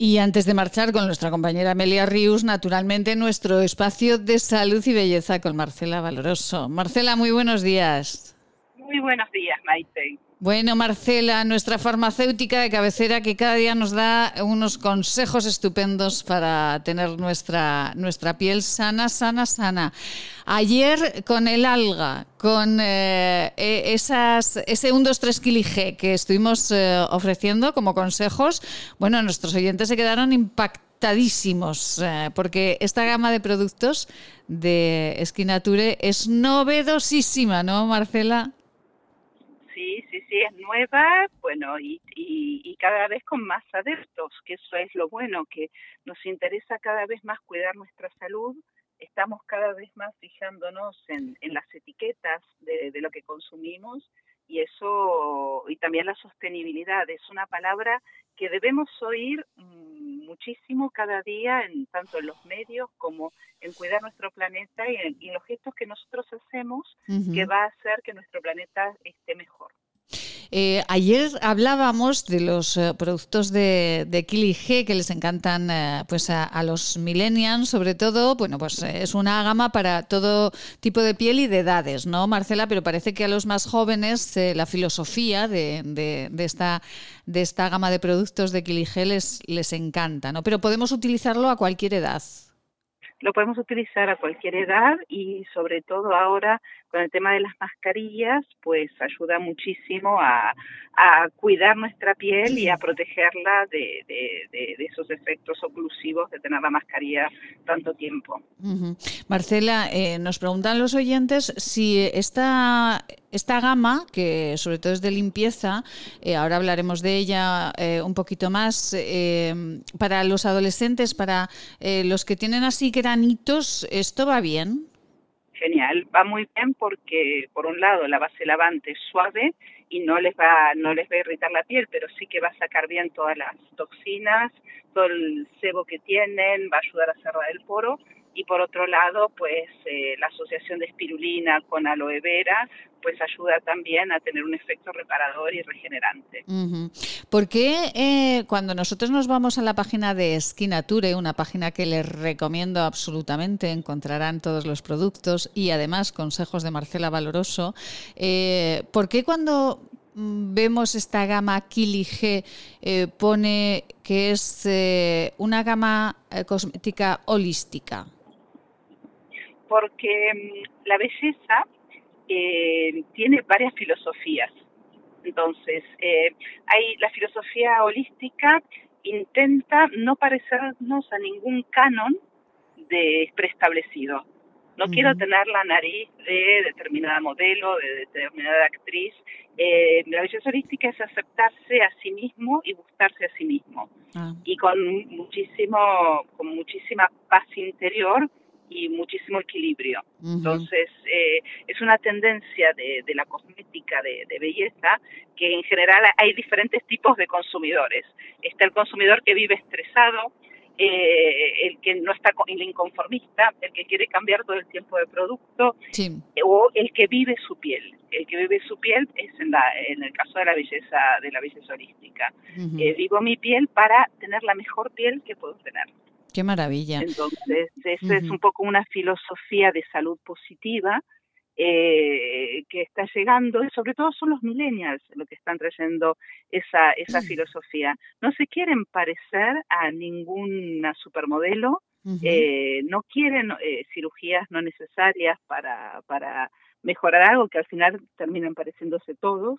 Y antes de marchar con nuestra compañera Amelia Rius, naturalmente nuestro espacio de salud y belleza con Marcela Valoroso. Marcela, muy buenos días. Muy buenos días, Maite. Bueno, Marcela, nuestra farmacéutica de cabecera que cada día nos da unos consejos estupendos para tener nuestra, nuestra piel sana, sana, sana. Ayer con el alga, con eh, e, esas, ese 1, 2, 3 G que estuvimos eh, ofreciendo como consejos, bueno, nuestros oyentes se quedaron impactadísimos eh, porque esta gama de productos de Esquinature es novedosísima, ¿no, Marcela? Sí, sí, sí, es nueva, bueno, y, y, cada vez con más adeptos, que eso es lo bueno, que nos interesa cada vez más cuidar nuestra salud, estamos cada vez más fijándonos en, en las etiquetas de, de lo que consumimos y eso, y también la sostenibilidad, es una palabra que debemos oír mm, muchísimo cada día, en, tanto en los medios como en cuidar nuestro planeta y en, los gestos que nosotros hacemos, que va a hacer que nuestro planeta esté mejor. Eh, ayer hablábamos de los eh, productos de, de que les encantan eh, pues a, los millennials, sobre todo. Bueno, pues es una gama para todo tipo de piel y de edades, ¿no, Marcela? Pero parece que a los más jóvenes la filosofía de, de, esta, de esta gama de productos de Kili les, les encanta, ¿no? Pero podemos utilizarlo a cualquier edad. lo podemos utilizar a cualquier edad y sobre todo ahora con el tema de las mascarillas, pues ayuda muchísimo a, cuidar nuestra piel y a protegerla de, esos efectos oclusivos de tener la mascarilla tanto tiempo. Marcela, eh, nos preguntan los oyentes si esta, esta gama, que sobre todo es de limpieza, eh, ahora hablaremos de ella eh, un poquito más, para los adolescentes, para los que tienen así granitos, ¿esto va bien? Genial, va muy bien porque por un lado la base lavante es suave y no les va no les va a irritar la piel, pero sí que va a sacar bien todas las toxinas, todo el sebo que tienen, va a ayudar a cerrar el poro y por otro lado, pues eh, la asociación de espirulina con aloe vera, pues ayuda también a tener un efecto reparador y regenerante. ¿Por qué eh, cuando nosotros nos vamos a la página de Skinature, una página que les recomiendo absolutamente, encontrarán todos los productos y además consejos de Marcela Valoroso, eh, ¿por qué cuando mm, vemos esta gama Kili G pone que es una gama cosmética holística? Porque mm, la belleza eh, tiene varias filosofías. Entonces, eh, hay la filosofía holística intenta no parecernos a ningún canon de preestablecido. No quiero tener la nariz de determinada modelo, de determinada actriz. Eh, la belleza holística es aceptarse a sí mismo y gustarse a sí mismo. Ah. Y con muchísimo, con muchísima paz interior y muchísimo equilibrio. Entonces, eh, es una tendencia de, de la cosmética de, de, belleza que en general hay diferentes tipos de consumidores. Está el consumidor que vive estresado, eh, el que no está el inconformista, el que quiere cambiar todo el tiempo de producto, o el que vive su piel. El que vive su piel es en, la, en el caso de la belleza de la belleza holística. Eh, vivo mi piel para tener la mejor piel que puedo tener. Qué maravilla. Entonces, esa es un poco una filosofía de salud positiva eh, que está llegando, y sobre todo son los millennials los que están trayendo esa, esa filosofía. No se quieren parecer a ninguna supermodelo, eh, no quieren eh, cirugías no necesarias para, para mejorar algo que al final terminan pareciéndose todos,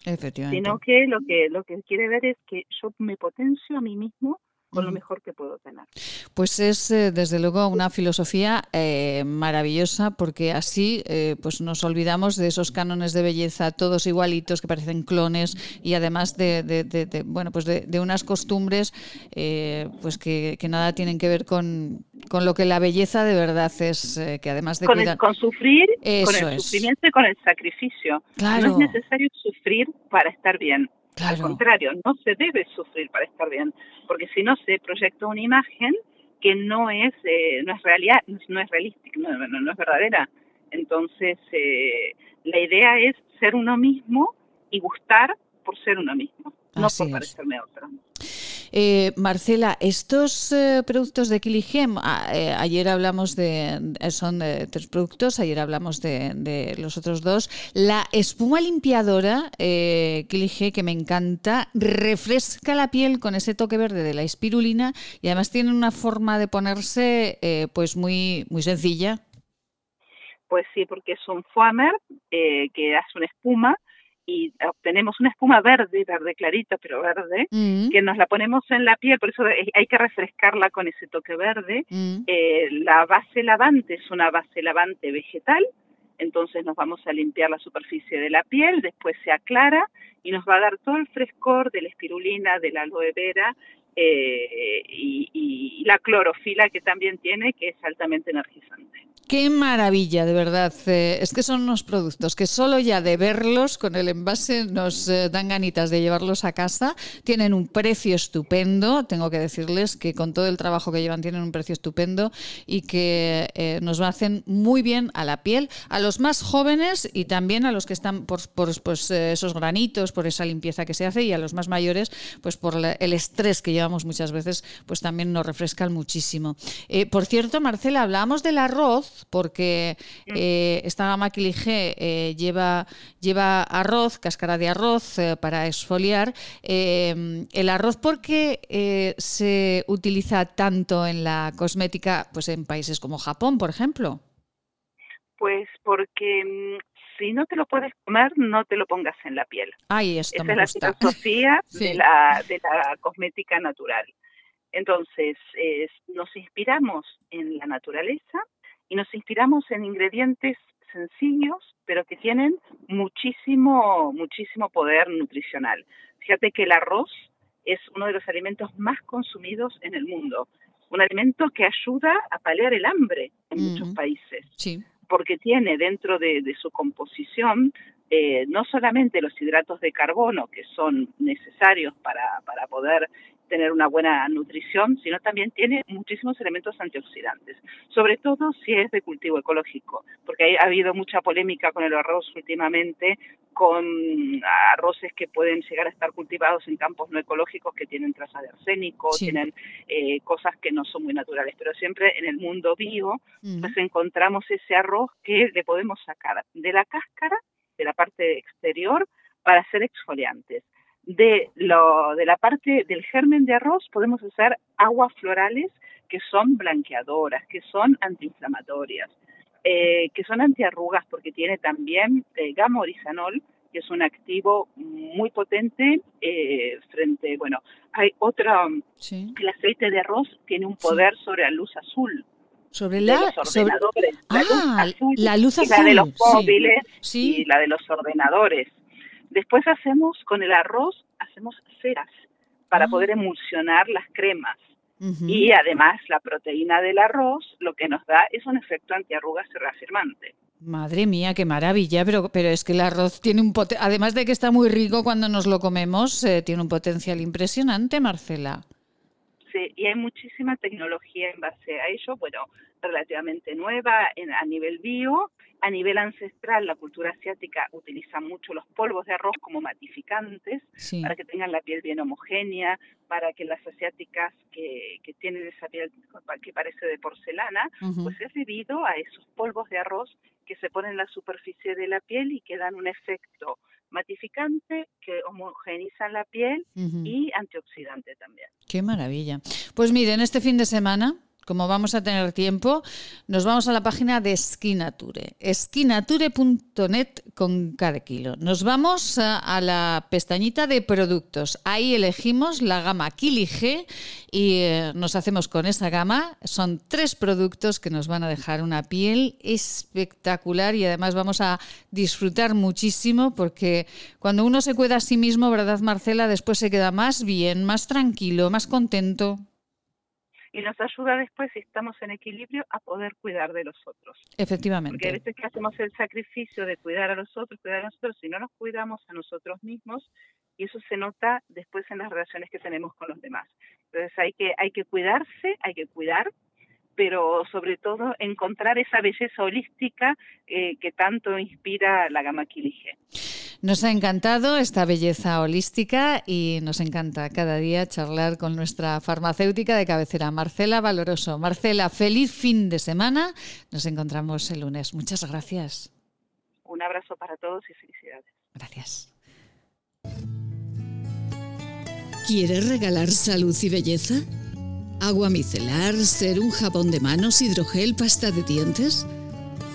sino que lo que lo que quiere ver es que yo me potencio a mí mismo con lo mejor que puedo tener. Pues es eh, desde luego una filosofía eh, maravillosa porque así eh, pues nos olvidamos de esos cánones de belleza todos igualitos que parecen clones y además de, bueno pues de, unas costumbres pues que, nada tienen que ver con, con, lo que la belleza de verdad es que además de con, con sufrir con el sufrimiento y con el sacrificio. No es necesario sufrir para estar bien al contrario, no se debe sufrir para estar bien, porque si no se proyecta una imagen que no es eh, no es realidad, no es realística, no, no, es verdadera. Entonces, eh, la idea es ser uno mismo y gustar por ser uno mismo, no por parecerme a otro. Eh, Marcela, estos eh, productos de Kiligem, eh, ayer hablamos de, son de tres productos, ayer hablamos de, los otros dos. La espuma limpiadora eh, que me encanta, refresca la piel con ese toque verde de la espirulina y además tiene una forma de ponerse pues muy, muy sencilla. Pues sí, porque es un foamer que hace una espuma y obtenemos una espuma verde, verde clarita, pero verde, mm. que nos la ponemos en la piel, por eso hay que refrescarla con ese toque verde. Mm. Eh, la base lavante es una base lavante vegetal, entonces nos vamos a limpiar la superficie de la piel, después se aclara y nos va a dar todo el frescor de la espirulina, de la aloe vera eh, y, y la clorofila que también tiene, que es altamente energizante. Qué maravilla, de verdad. Eh, es que son unos productos que solo ya de verlos con el envase nos eh, dan ganitas de llevarlos a casa. Tienen un precio estupendo. Tengo que decirles que con todo el trabajo que llevan tienen un precio estupendo y que eh, nos hacen muy bien a la piel, a los más jóvenes y también a los que están por, pues, esos granitos, por esa limpieza que se hace y a los más mayores, pues por el estrés que llevamos muchas veces, pues también nos refrescan muchísimo. por cierto, Marcela, hablábamos del arroz arroz, porque mm. eh, esta gama Quilige eh, lleva, lleva arroz, cáscara de arroz eh, para exfoliar. el arroz, ¿por qué se utiliza tanto en la cosmética pues en países como Japón, por ejemplo? Pues porque mm, si no te lo puedes comer, no te lo pongas en la piel. Ay, esto Esa es la filosofía <laughs> de, la, de la cosmética natural. Entonces, nos inspiramos en la naturaleza y nos inspiramos en ingredientes sencillos, pero que tienen muchísimo, muchísimo poder nutricional. Fíjate que el arroz es uno de los alimentos más consumidos en el mundo, un alimento que ayuda a paliar el hambre en muchos países. Sí porque tiene dentro de, su composición eh, no solamente los hidratos de carbono que son necesarios para, para poder tener una buena nutrición, sino también tiene muchísimos elementos antioxidantes, sobre todo si es de cultivo ecológico, porque ha habido mucha polémica con el arroz últimamente, con arroces que pueden llegar a estar cultivados en campos no ecológicos que tienen trazas de arsénico, tienen eh, cosas que no son muy naturales, pero siempre en el mundo bio, pues encontramos ese arroz que le podemos sacar de la cáscara, de la parte exterior, para ser exfoliantes de, lo, de la parte del germen de arroz podemos hacer aguas florales que son blanqueadoras, que son antiinflamatorias, eh, que son antiarrugas porque tiene también eh, gamorizanol, que es un activo muy potente eh, frente, bueno, hay otra, el aceite de arroz tiene un poder sobre la luz azul, sobre la, los ordenadores, la, luz ah, azul, la luz azul, la de los móviles y la de los ordenadores. Después hacemos con el arroz, hacemos ceras para ah. poder emulsionar las cremas. Y además la proteína del arroz lo que nos da es un efecto antiarrugas reafirmante. Madre mía, qué maravilla, pero, pero es que el arroz tiene un además de que está muy rico cuando nos lo comemos, eh, tiene un potencial impresionante, Marcela. Sí, y hay muchísima tecnología en base a ello, bueno, relativamente nueva en, a nivel bio, a nivel ancestral, la cultura asiática utiliza mucho los polvos de arroz como matificantes para que tengan la piel bien homogénea, para que las asiáticas que, que tienen esa piel que parece de porcelana, pues es debido a esos polvos de arroz que se ponen en la superficie de la piel y que dan un efecto matificante que homogenizan la piel y antioxidante también. Qué maravilla. Pues miren, este fin de semana como vamos a tener tiempo, nos vamos a la página de Skinature, skinature.net con cada kilo. Nos vamos a, la pestañita de productos. Ahí elegimos la gama Kili G y eh, nos hacemos con esa gama. Son tres productos que nos van a dejar una piel espectacular y además vamos a disfrutar muchísimo porque cuando uno se cuida a sí mismo, ¿verdad Marcela? Después se queda más bien, más tranquilo, más contento y nos ayuda después, si estamos en equilibrio, a poder cuidar de los otros. Efectivamente. Porque a veces que hacemos el sacrificio de cuidar a los otros, cuidar a nosotros, si no nos cuidamos a nosotros mismos, y eso se nota después en las relaciones que tenemos con los demás. Entonces hay que, hay que cuidarse, hay que cuidar, pero sobre todo encontrar esa belleza holística eh, que tanto inspira la gama Kilige. Nos ha encantado esta belleza holística y nos encanta cada día charlar con nuestra farmacéutica de cabecera, Marcela Valoroso. Marcela, feliz fin de semana. Nos encontramos el lunes. Muchas gracias. Un abrazo para todos y felicidades. Gracias. ¿Quieres regalar salud y belleza? ¿Agua micelar, ser un jabón de manos, hidrogel, pasta de dientes?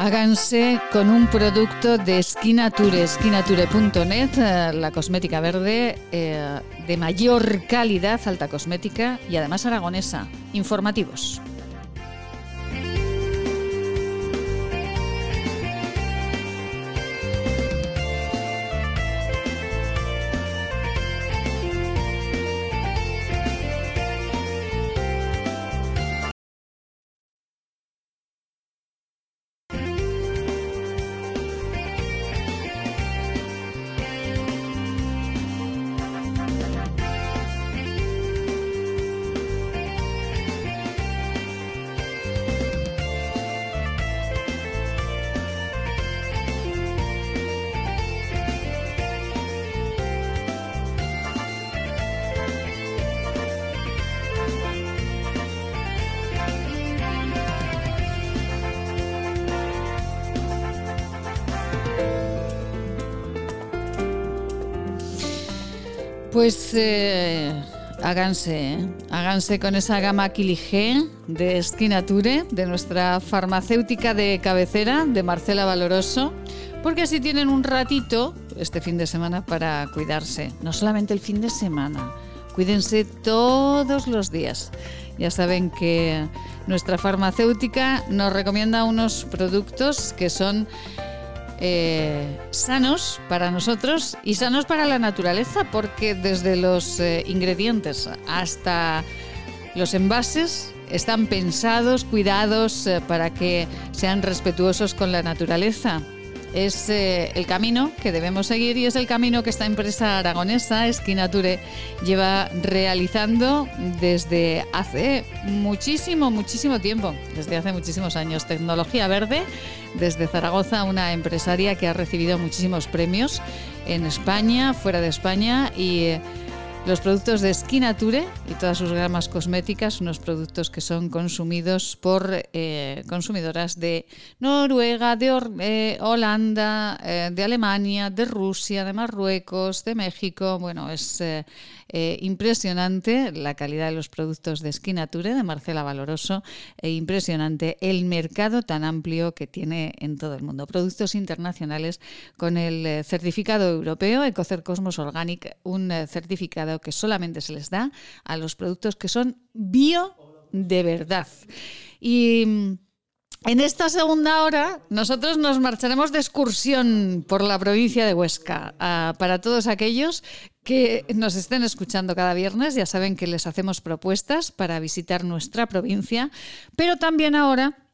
Háganse con un producto de Skinature, skinature.net, eh, la cosmética verde eh, de mayor calidad, alta cosmética y además aragonesa. Informativos. Pues eh, háganse, ¿eh? háganse con esa gama Quiligé de Skinature, de nuestra farmacéutica de cabecera, de Marcela Valoroso, porque así tienen un ratito este fin de semana para cuidarse. No solamente el fin de semana, cuídense todos los días. Ya saben que nuestra farmacéutica nos recomienda unos productos que son eh, sanos para nosotros y sanos para la naturaleza, porque desde los eh, ingredientes hasta los envases están pensados, cuidados eh, para que sean respetuosos con la naturaleza es eh, el camino que debemos seguir y es el camino que esta empresa aragonesa, Esquinature, lleva realizando desde hace muchísimo, muchísimo tiempo, desde hace muchísimos años. Tecnología Verde, desde Zaragoza, una empresaria que ha recibido muchísimos premios en España, fuera de España y... Eh, los productos de Skinature y todas sus gamas cosméticas, unos productos que son consumidos por eh, consumidoras de Noruega, de eh, Holanda, eh, de Alemania, de Rusia, de Marruecos, de México. Bueno, es eh, impresionante la calidad de los productos de Skinature de Marcela Valoroso e impresionante el mercado tan amplio que tiene en todo el mundo. Productos internacionales con el eh, certificado europeo Ecocer Cosmos Organic, un eh, certificado que solamente se les da a los productos que son bio de verdad. Y mm, en esta segunda hora, nosotros nos marcharemos de excursión por la provincia de Huesca. Ah, para todos aquellos que nos estén escuchando cada viernes, ya saben que les hacemos propuestas para visitar nuestra provincia, pero también ahora,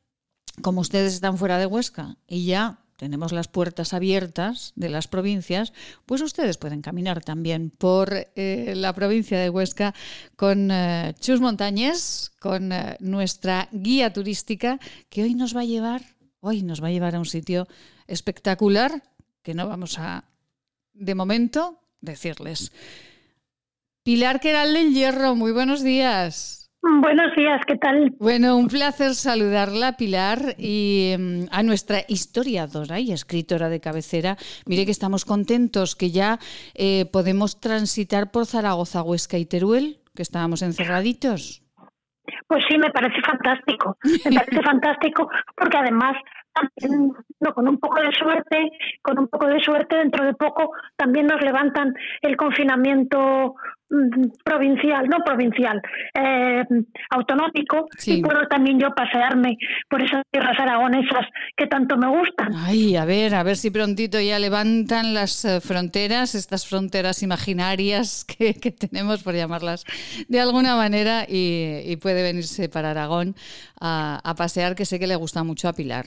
como ustedes están fuera de Huesca y ya tenemos las puertas abiertas de las provincias, pues ustedes pueden caminar también por eh, la provincia de Huesca con eh, Chus Montañés, con eh, nuestra guía turística, que hoy nos va a llevar, hoy nos va a llevar a un sitio espectacular que no vamos a, de momento, decirles. Pilar Queral del Hierro, muy buenos días. Buenos días, ¿qué tal? Bueno, un placer saludarla, Pilar, y mm, a nuestra historiadora y escritora de cabecera. Mire que estamos contentos que ya eh, podemos transitar por Zaragoza, Huesca y Teruel, que estábamos encerraditos. Pues sí, me parece fantástico, me parece <laughs> fantástico, porque además no, con un poco de suerte, con un poco de suerte, dentro de poco también nos levantan el confinamiento mm, provincial, no provincial, eh, autonómico, y puedo también yo pasearme por esas tierras aragonesas que tanto me gustan. Ay, a ver, a ver si prontito ya levantan las eh, fronteras, estas fronteras imaginarias que, tenemos, por llamarlas de alguna manera, y, puede venirse para Aragón a pasear, que sé que le gusta mucho a Pilar.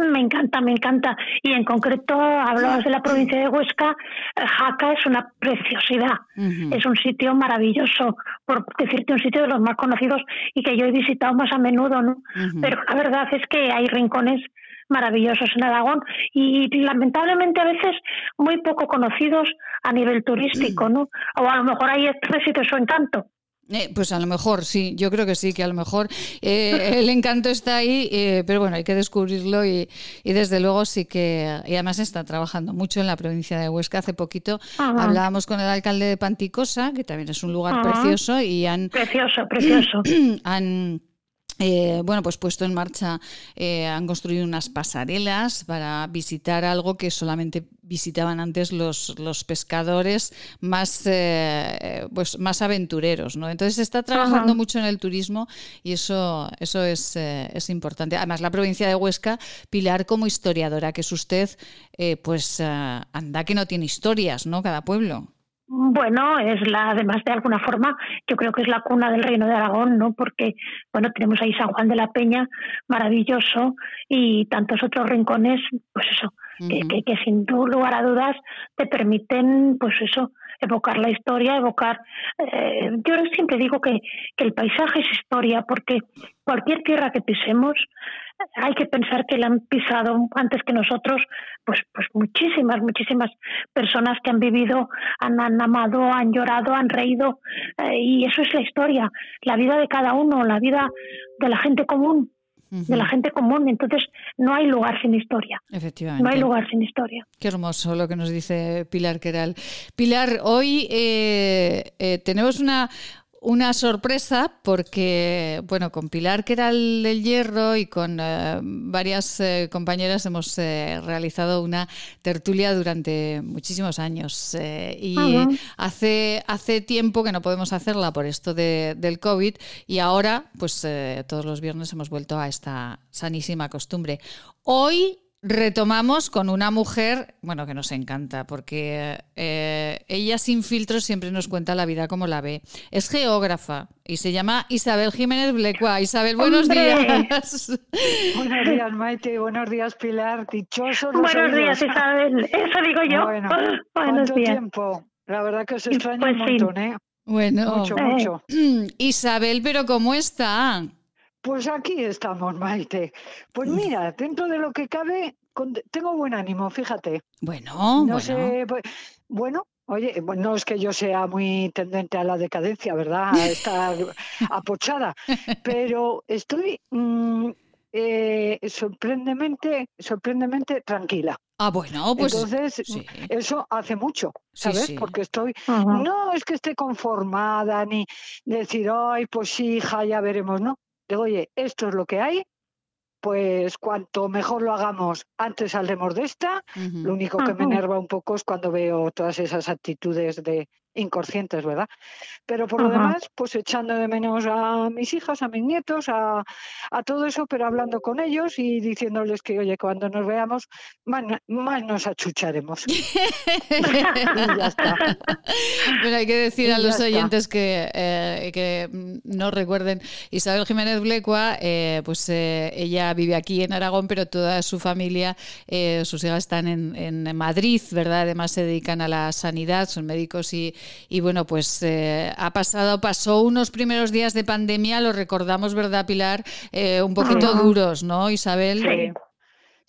Me encanta, me encanta. Y en concreto, hablabas de la provincia de Huesca, Jaca es una preciosidad. Es un sitio maravilloso, por decirte un sitio de los más conocidos y que yo he visitado más a menudo, ¿no? Pero la verdad es que hay rincones maravillosos en Aragón y lamentablemente a veces muy poco conocidos a nivel turístico, ¿no? O a lo mejor ahí reside su encanto. Eh, pues a lo mejor, sí, yo creo que sí, que a lo mejor eh, el encanto está ahí, eh, pero bueno, hay que descubrirlo y, desde luego sí que, y además está trabajando mucho en la provincia de Huesca. Hace poquito hablábamos con el alcalde de Panticosa, que también es un lugar precioso y han... Precioso, precioso. <clears throat> Han eh, bueno, pues puesto en marcha, eh, han construido unas pasarelas para visitar algo que solamente visitaban antes los, los pescadores más, eh, pues más aventureros. ¿no? Entonces se está trabajando mucho en el turismo y eso, eso es, es, importante. Además, la provincia de Huesca, Pilar, como historiadora que es usted, pues anda que no tiene historias, ¿no? Cada pueblo. Bueno, es la, además de alguna forma, yo creo que es la cuna del Reino de Aragón, ¿no? Porque, bueno, tenemos ahí San Juan de la Peña, maravilloso, y tantos otros rincones, pues eso, que, que, sin lugar a dudas te permiten, pues eso, evocar la historia, evocar. Eh, yo siempre digo que, que el paisaje es historia, porque cualquier tierra que pisemos, hay que pensar que la han pisado antes que nosotros, pues, pues muchísimas, muchísimas personas que han vivido, han, amado, han llorado, han reído, eh, y eso es la historia, la vida de cada uno, la vida de la gente común. de la gente común. Entonces, no hay lugar sin historia. Efectivamente. No hay lugar sin historia. Qué hermoso lo que nos dice Pilar Queral. Pilar, hoy eh, eh, tenemos una, una sorpresa porque, bueno, con Pilar, que era el del hierro, y con eh, varias eh, compañeras hemos eh, realizado una tertulia durante muchísimos años. y hace, hace tiempo que no podemos hacerla por esto de, del COVID y ahora, pues todos los viernes hemos vuelto a esta sanísima costumbre. Hoy retomamos con una mujer, bueno, que nos encanta, porque eh, ella sin filtros siempre nos cuenta la vida como la ve. Es geógrafa y se llama Isabel Jiménez Blecua. Isabel, buenos días. <laughs> Buenos días, Maite. Buenos días, Pilar. Dichosos Buenos días, Isabel. Eso digo yo. Bueno, ¿cuánto tiempo? La verdad que os extraño un pues montón, ¿eh? Bueno, mucho, mucho. <clears throat> Isabel, pero ¿cómo está? Pues aquí estamos, Maite. Pues mira, dentro de lo que cabe, tengo buen ánimo, fíjate. Bueno, no bueno. sé, pues, bueno, Oye, no es que yo sea muy tendente a la decadencia, ¿verdad? A <laughs> estar apochada, pero estoy mm, eh, sorprendentemente, sorprendentemente tranquila. Ah, bueno, pues. Entonces, eso hace mucho, ¿sabes? Porque estoy. No es que esté conformada ni decir, ay, pues sí, hija, ya veremos, ¿no? Digo, oye, esto es lo que hay, pues cuanto mejor lo hagamos, antes saldremos de esta. Lo único que me enerva un poco es cuando veo todas esas actitudes de inconscientes, ¿verdad? Pero por lo demás, pues echando de menos a mis hijas, a mis nietos, a, todo eso, pero hablando con ellos y diciéndoles que, oye, cuando nos veamos, más, nos achucharemos. <laughs> ya está. Bueno, hay que decir a los oyentes que, eh, que no recuerden, Isabel Jiménez Blecua, eh, pues eh, ella vive aquí en Aragón, pero toda su familia, sus hijas están en, en Madrid, ¿verdad? Además se dedican a la sanidad, son médicos y, y bueno, pues eh, ha pasado, pasó unos primeros días de pandemia, lo recordamos, ¿verdad, Pilar? Eh, un poquito duros, ¿no, Isabel? Sí.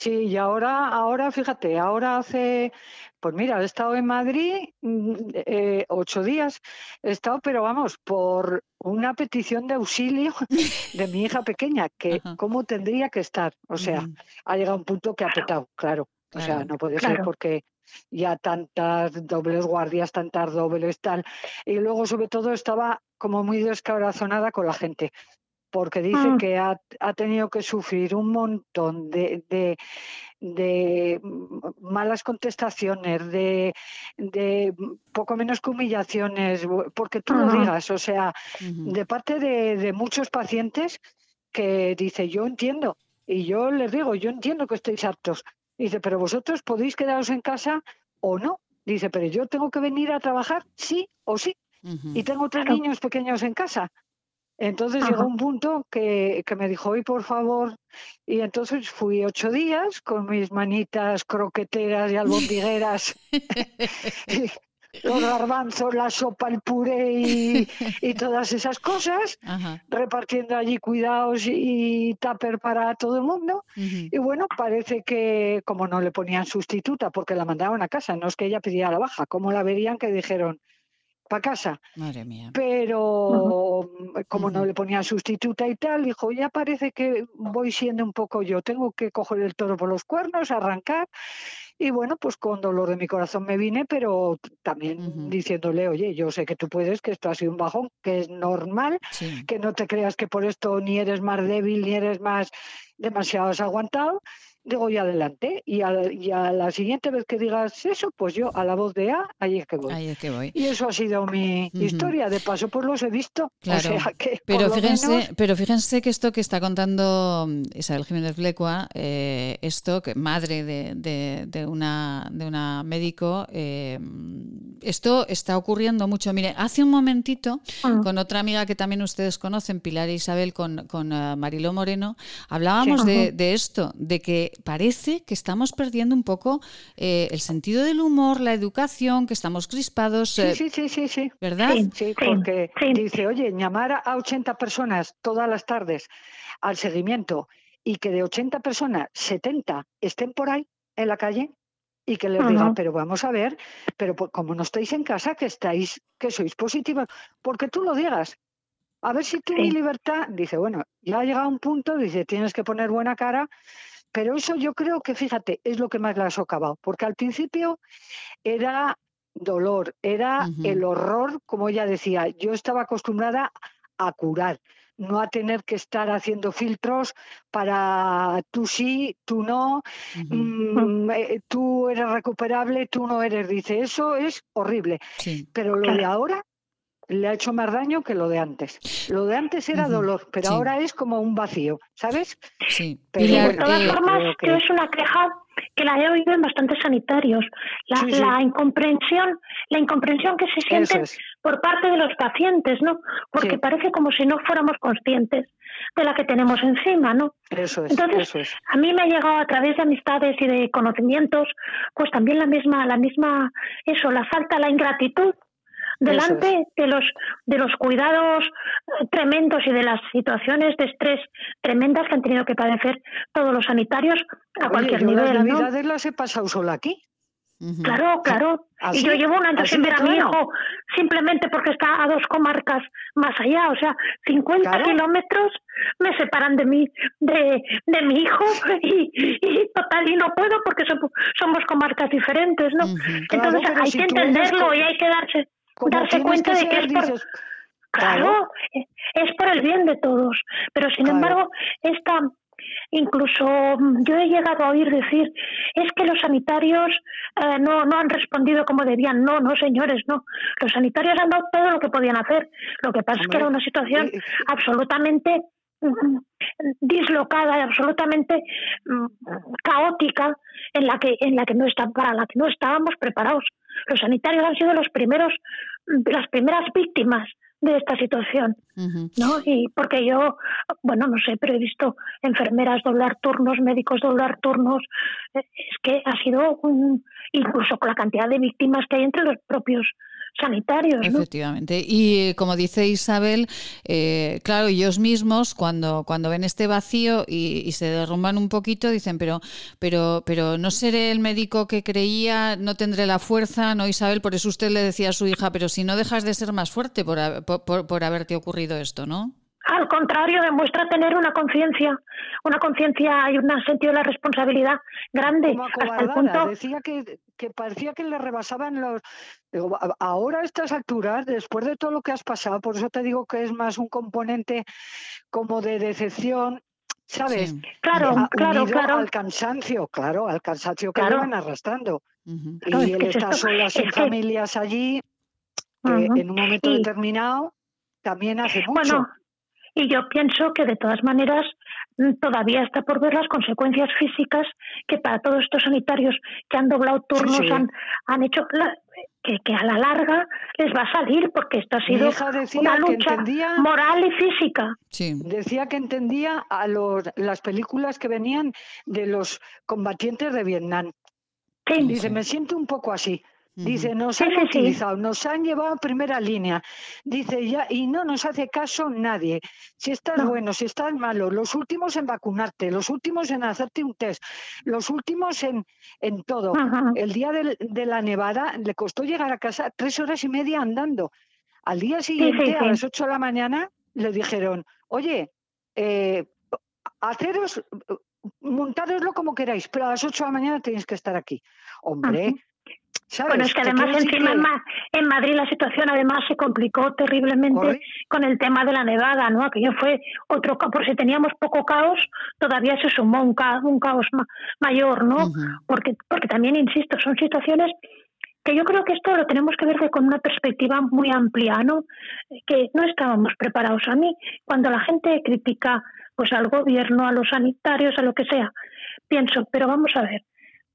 Sí, y ahora, ahora, fíjate, ahora hace, pues mira, he estado en Madrid mm, eh, ocho días, he estado, pero vamos, por una petición de auxilio <laughs> de mi hija pequeña, que cómo tendría que estar. O sea, ha llegado un punto que ha petado, claro. O sea, no puede ser porque ya tantas dobles guardias, tantas dobles, tal. Y luego, sobre todo, estaba como muy descorazonada con la gente, porque dice mm. que ha, tenido que sufrir un montón de, de, malas contestaciones, de, de, poco menos que humillaciones, porque tú lo digas, o sea, de parte de, de muchos pacientes que dice, yo entiendo, y yo les digo, yo entiendo que estéis hartos, Dice, pero vosotros podéis quedaros en casa o no. Dice, pero yo tengo que venir a trabajar sí o sí. Y tengo tres niños pequeños en casa. Entonces llegó un punto que, que, me dijo, hoy por favor, y entonces fui ocho días con mis manitas croqueteras y <laughs> albondigueras <laughs> los <laughs> garbanzos, la sopa, el puré y, todas esas cosas, repartiendo allí cuidados y tupper para todo el mundo. Y bueno, parece que como no le ponían sustituta porque la mandaban a casa, no es que ella pidiera la baja, como la verían que dijeron, para casa. Madre mía. Pero como no le ponían sustituta y tal, dijo, ya parece que voy siendo un poco yo, tengo que coger el toro por los cuernos, arrancar y bueno, pues con dolor de mi corazón me vine, pero también diciéndole, oye, yo sé que tú puedes, que esto ha sido un bajón, que es normal, que no te creas que por esto ni eres más débil, ni eres más demasiado aguantado digo y adelante. Y a, la siguiente vez que digas eso, pues yo a la voz de A, ahí es que voy. Ahí es que voy. Y eso ha sido mi historia. De paso, pues los he visto. Claro. pero, fíjense, pero fíjense que esto que está contando Isabel Jiménez Blecua, eh, esto, que madre de, de, una, de una médico, eh, esto está ocurriendo mucho. Mire, hace un momentito, ah. con otra amiga que también ustedes conocen, Pilar e Isabel, con, con uh, Mariló Moreno, hablábamos de, de esto, de que parece que estamos perdiendo un poco eh, el sentido del humor, la educación, que estamos crispados. Sí, eh, sí, sí, sí, sí. ¿Verdad? Sí, porque dice, oye, llamar a 80 personas todas las tardes al seguimiento y que de 80 personas, 70 estén por ahí en la calle y que les diga, pero vamos a ver, pero como no estáis en casa, que estáis, que sois positivos, porque tú lo digas, a ver si tú mi libertad, dice, bueno, ya ha llegado un punto, dice, tienes que poner buena cara, pero eso yo creo que, fíjate, es lo que más la ha socavado, porque al principio era dolor, era el horror, como ella decía, yo estaba acostumbrada a curar, no a tener que estar haciendo filtros para tú sí, tú no, mm, eh, tú eres recuperable, tú no eres, dice, eso es horrible. Pero lo de ahora le ha hecho más daño que lo de antes. Lo de antes era dolor, pero ahora es como un vacío, ¿sabes? Sí. Pero de todas formas, que... es una queja que la he oído en bastantes sanitarios. La, incomprensión, la incomprensión que se siente por parte de los pacientes, ¿no? Porque parece como si no fuéramos conscientes de la que tenemos encima, ¿no? Eso es. Entonces, a mí me ha llegado a través de amistades y de conocimientos, pues también la misma, la misma, eso, la falta, la ingratitud delante de los de los cuidados eh, tremendos y de las situaciones de estrés tremendas que han tenido que padecer todos los sanitarios a cualquier nivel. Las navidades las he pasado sola aquí. Claro, claro. y yo llevo un año sin ver a mi hijo simplemente porque está a dos comarcas más allá. O sea, 50 kilómetros me separan de mi, de, de mi hijo <laughs> y, y, total, y no puedo porque somos, comarcas diferentes, ¿no? Entonces hay que entenderlo y hay que darse darse cuenta de que es por... Claro, es por el bien de todos. Pero sin embargo, esta, incluso mm, yo he llegado a oír decir, es que los sanitarios eh, no, no han respondido como debían. No, no, señores, no. Los sanitarios han dado todo lo que podían hacer. Lo que pasa es que era una situación eh, eh, absolutamente dislocada y absolutamente mm, caótica en la que en la que no está, para la que no estábamos preparados. Los sanitarios han sido los primeros las primeras víctimas de esta situación, ¿no? Y porque yo, bueno, no sé, pero he visto enfermeras doblar turnos, médicos doblar turnos, es que ha sido un, incluso con la cantidad de víctimas que hay entre los propios sanitarios. Efectivamente. Y eh, como dice Isabel, eh, claro, ellos mismos cuando, cuando ven este vacío y, se derrumban un poquito, dicen, pero, pero, pero no seré el médico que creía, no tendré la fuerza, ¿no, Isabel? Por eso usted le decía a su hija, pero si no dejas de ser más fuerte por, por, por haberte ocurrido esto, ¿no? Al contrario, demuestra tener una conciencia, una conciencia y un sentido de la responsabilidad grande. hasta el punto... Decía que, que parecía que le rebasaban los... ahora a estas alturas, después de todo lo que has pasado, por eso te digo que es más un componente como de decepción, ¿sabes? Claro, claro, claro. Al cansancio, claro, al cansancio que van arrastrando. Y él está solas en familias allí, eh, en un momento determinado, también hace mucho. Y yo pienso que de todas maneras mm, todavía está por ver las consecuencias físicas que para todos estos sanitarios que han doblado turnos Han, han hecho que, que, a la larga les va a salir porque esto ha sido una lucha moral y física. Decía que entendía a los, las películas que venían de los combatientes de Vietnam. Dice, me siento un poco así. Dice, nos han utilizado, nos han llevado a primera línea. Dice, ya, y no nos hace caso nadie. Si estás bueno, si estás malo, los últimos en vacunarte, los últimos en hacerte un test, los últimos en, en todo. El día de, la nevada le costó llegar a casa tres horas y media andando. Al día siguiente, a las ocho de la mañana, le dijeron, oye, eh, haceros, montadoslo como queráis, pero a las ocho de la mañana tenéis que estar aquí. Hombre, bueno, es que además encima en, Madrid la situación además se complicó terriblemente con el tema de la nevada, ¿no? Aquello fue otro por si teníamos poco caos, todavía se sumó un caos, un caos mayor, ¿no? Porque porque también insisto, son situaciones que yo creo que esto lo tenemos que ver con una perspectiva muy amplia, ¿no? Que no estábamos preparados. A mí, cuando la gente critica pues al gobierno, a los sanitarios, a lo que sea, pienso, pero vamos a ver,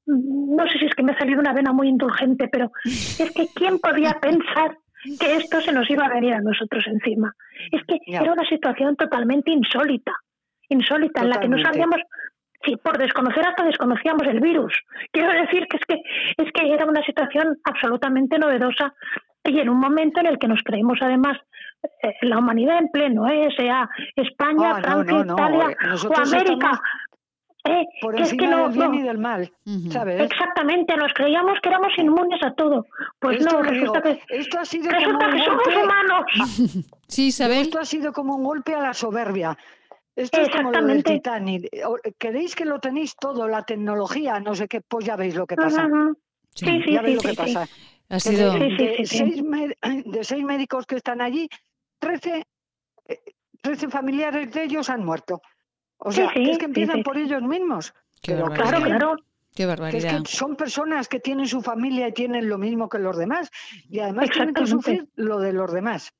no sé si es que me ha salido una vena muy indulgente, pero es que ¿quién podía pensar que esto se nos iba a venir a nosotros encima? Es que era una situación totalmente insólita, insólita, en la que no sabíamos, si por desconocer hasta desconocíamos el virus. Quiero decir que es que es que era una situación absolutamente novedosa y en un momento en el que nos creímos además eh, la humanidad en pleno, ¿eh? sea España, ah, Francia, Italia eh, o América eh, por encima del bien y del mal, ¿sabes? Exactamente, nos creíamos que éramos inmunes a todo. Pues no, resulta que, esto ha sido resulta que somos humanos. <laughs> sí, ¿sabes? Esto ha sido como un golpe a la soberbia. Esto es como lo del Titanic. ¿Queréis que lo tenéis todo, la tecnología, no sé qué? Pues ya veis lo que pasa. Sí, sí, ya veis lo que pasa. Ha sido... de, seis <clears throat> de, seis médicos que están allí, 13, 13 eh, familiares de ellos han muerto. O sea, es que empiezan por ellos mismos. claro, claro. Qué barbaridad. es que son personas que tienen su familia y tienen lo mismo que los demás. Y además tienen que sufrir lo de los demás.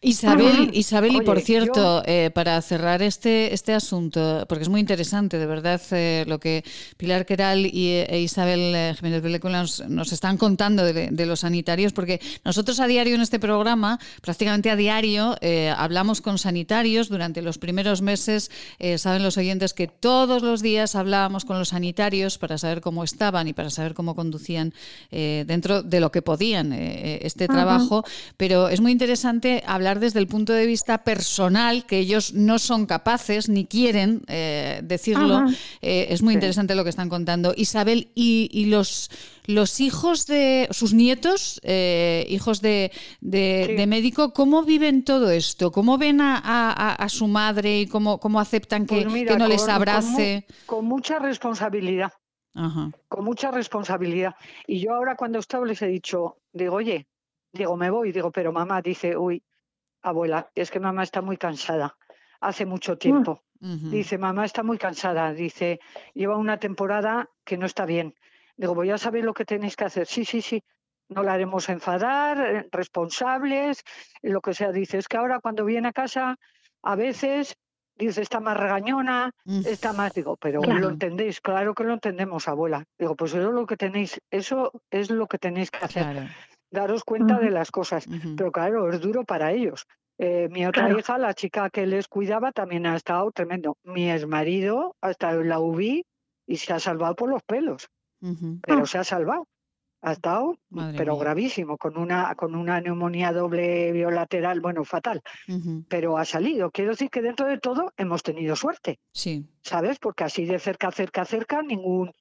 Isabel, Isabel y por cierto, eh, para cerrar este, este asunto, porque es muy interesante, de verdad, eh, lo que Pilar Queral y, e Isabel eh, Jiménez Belécula nos, están contando de, los sanitarios, porque nosotros a diario en este programa, prácticamente a diario, hablamos con sanitarios durante los primeros meses. saben los oyentes que todos los días hablábamos con los sanitarios para saber cómo estaban y para saber cómo conducían dentro de lo que podían este trabajo, pero es muy interesante hablar desde el punto de vista personal, que ellos no son capaces ni quieren eh, decirlo. Eh, es muy interesante lo que están contando. Isabel, y, los, los hijos de sus nietos, eh, hijos de, de, médico, ¿cómo viven todo esto? ¿Cómo ven a, su madre y cómo, cómo aceptan que, pues no les abrace? Con, mucha responsabilidad. Con mucha responsabilidad. Y yo ahora cuando estaba les he dicho, digo, oye, digo, me voy, digo, pero mamá dice, uy, abuela, es que mamá está muy cansada, hace mucho tiempo. Dice, mamá está muy cansada, dice, lleva una temporada que no está bien. Digo, voy a saber lo que tenéis que hacer. Sí, sí, sí, no la haremos enfadar, eh, responsables, lo que sea. Dice, es que ahora cuando viene a casa, a veces, dice, está más regañona, está más, digo, pero lo entendéis, claro que lo entendemos, abuela. Digo, pues eso es lo que tenéis, eso es lo que tenéis que hacer daros cuenta de las cosas. Pero claro, es duro para ellos. Eh, mi otra hija, la chica que les cuidaba, también ha estado tremendo. Mi ex marido ha estado en la UBI y se ha salvado por los pelos. Pero ah. se ha salvado. Ha estado, pero gravísimo, con una, con una neumonía doble biolateral, bueno, fatal. Pero ha salido. Quiero decir que dentro de todo hemos tenido suerte. Sí. ¿Sabes? Porque así de cerca, cerca, cerca, ningún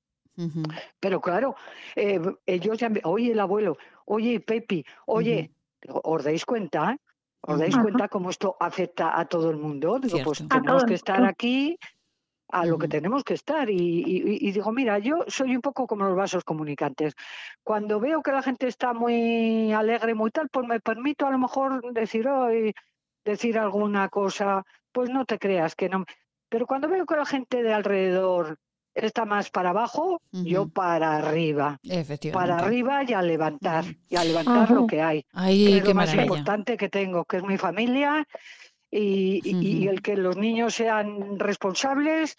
pero claro, eh, ellos ya, oye el abuelo, oye Pepi, oye, ¿os dais cuenta? ¿Os dais cuenta cómo esto afecta a todo el mundo? Digo, pues tenemos que estar aquí a lo que tenemos que estar. Y, digo, mira, yo soy un poco como los vasos comunicantes. Cuando veo que la gente está muy alegre, muy tal, pues me permito a lo mejor decir, hoy decir alguna cosa, pues no te creas que no. Pero cuando veo que la gente de alrededor está más para abajo, yo para arriba. Para arriba y a levantar, y a levantar lo que hay. Ay, es lo más importante que tengo, que es mi familia y, el que los niños sean responsables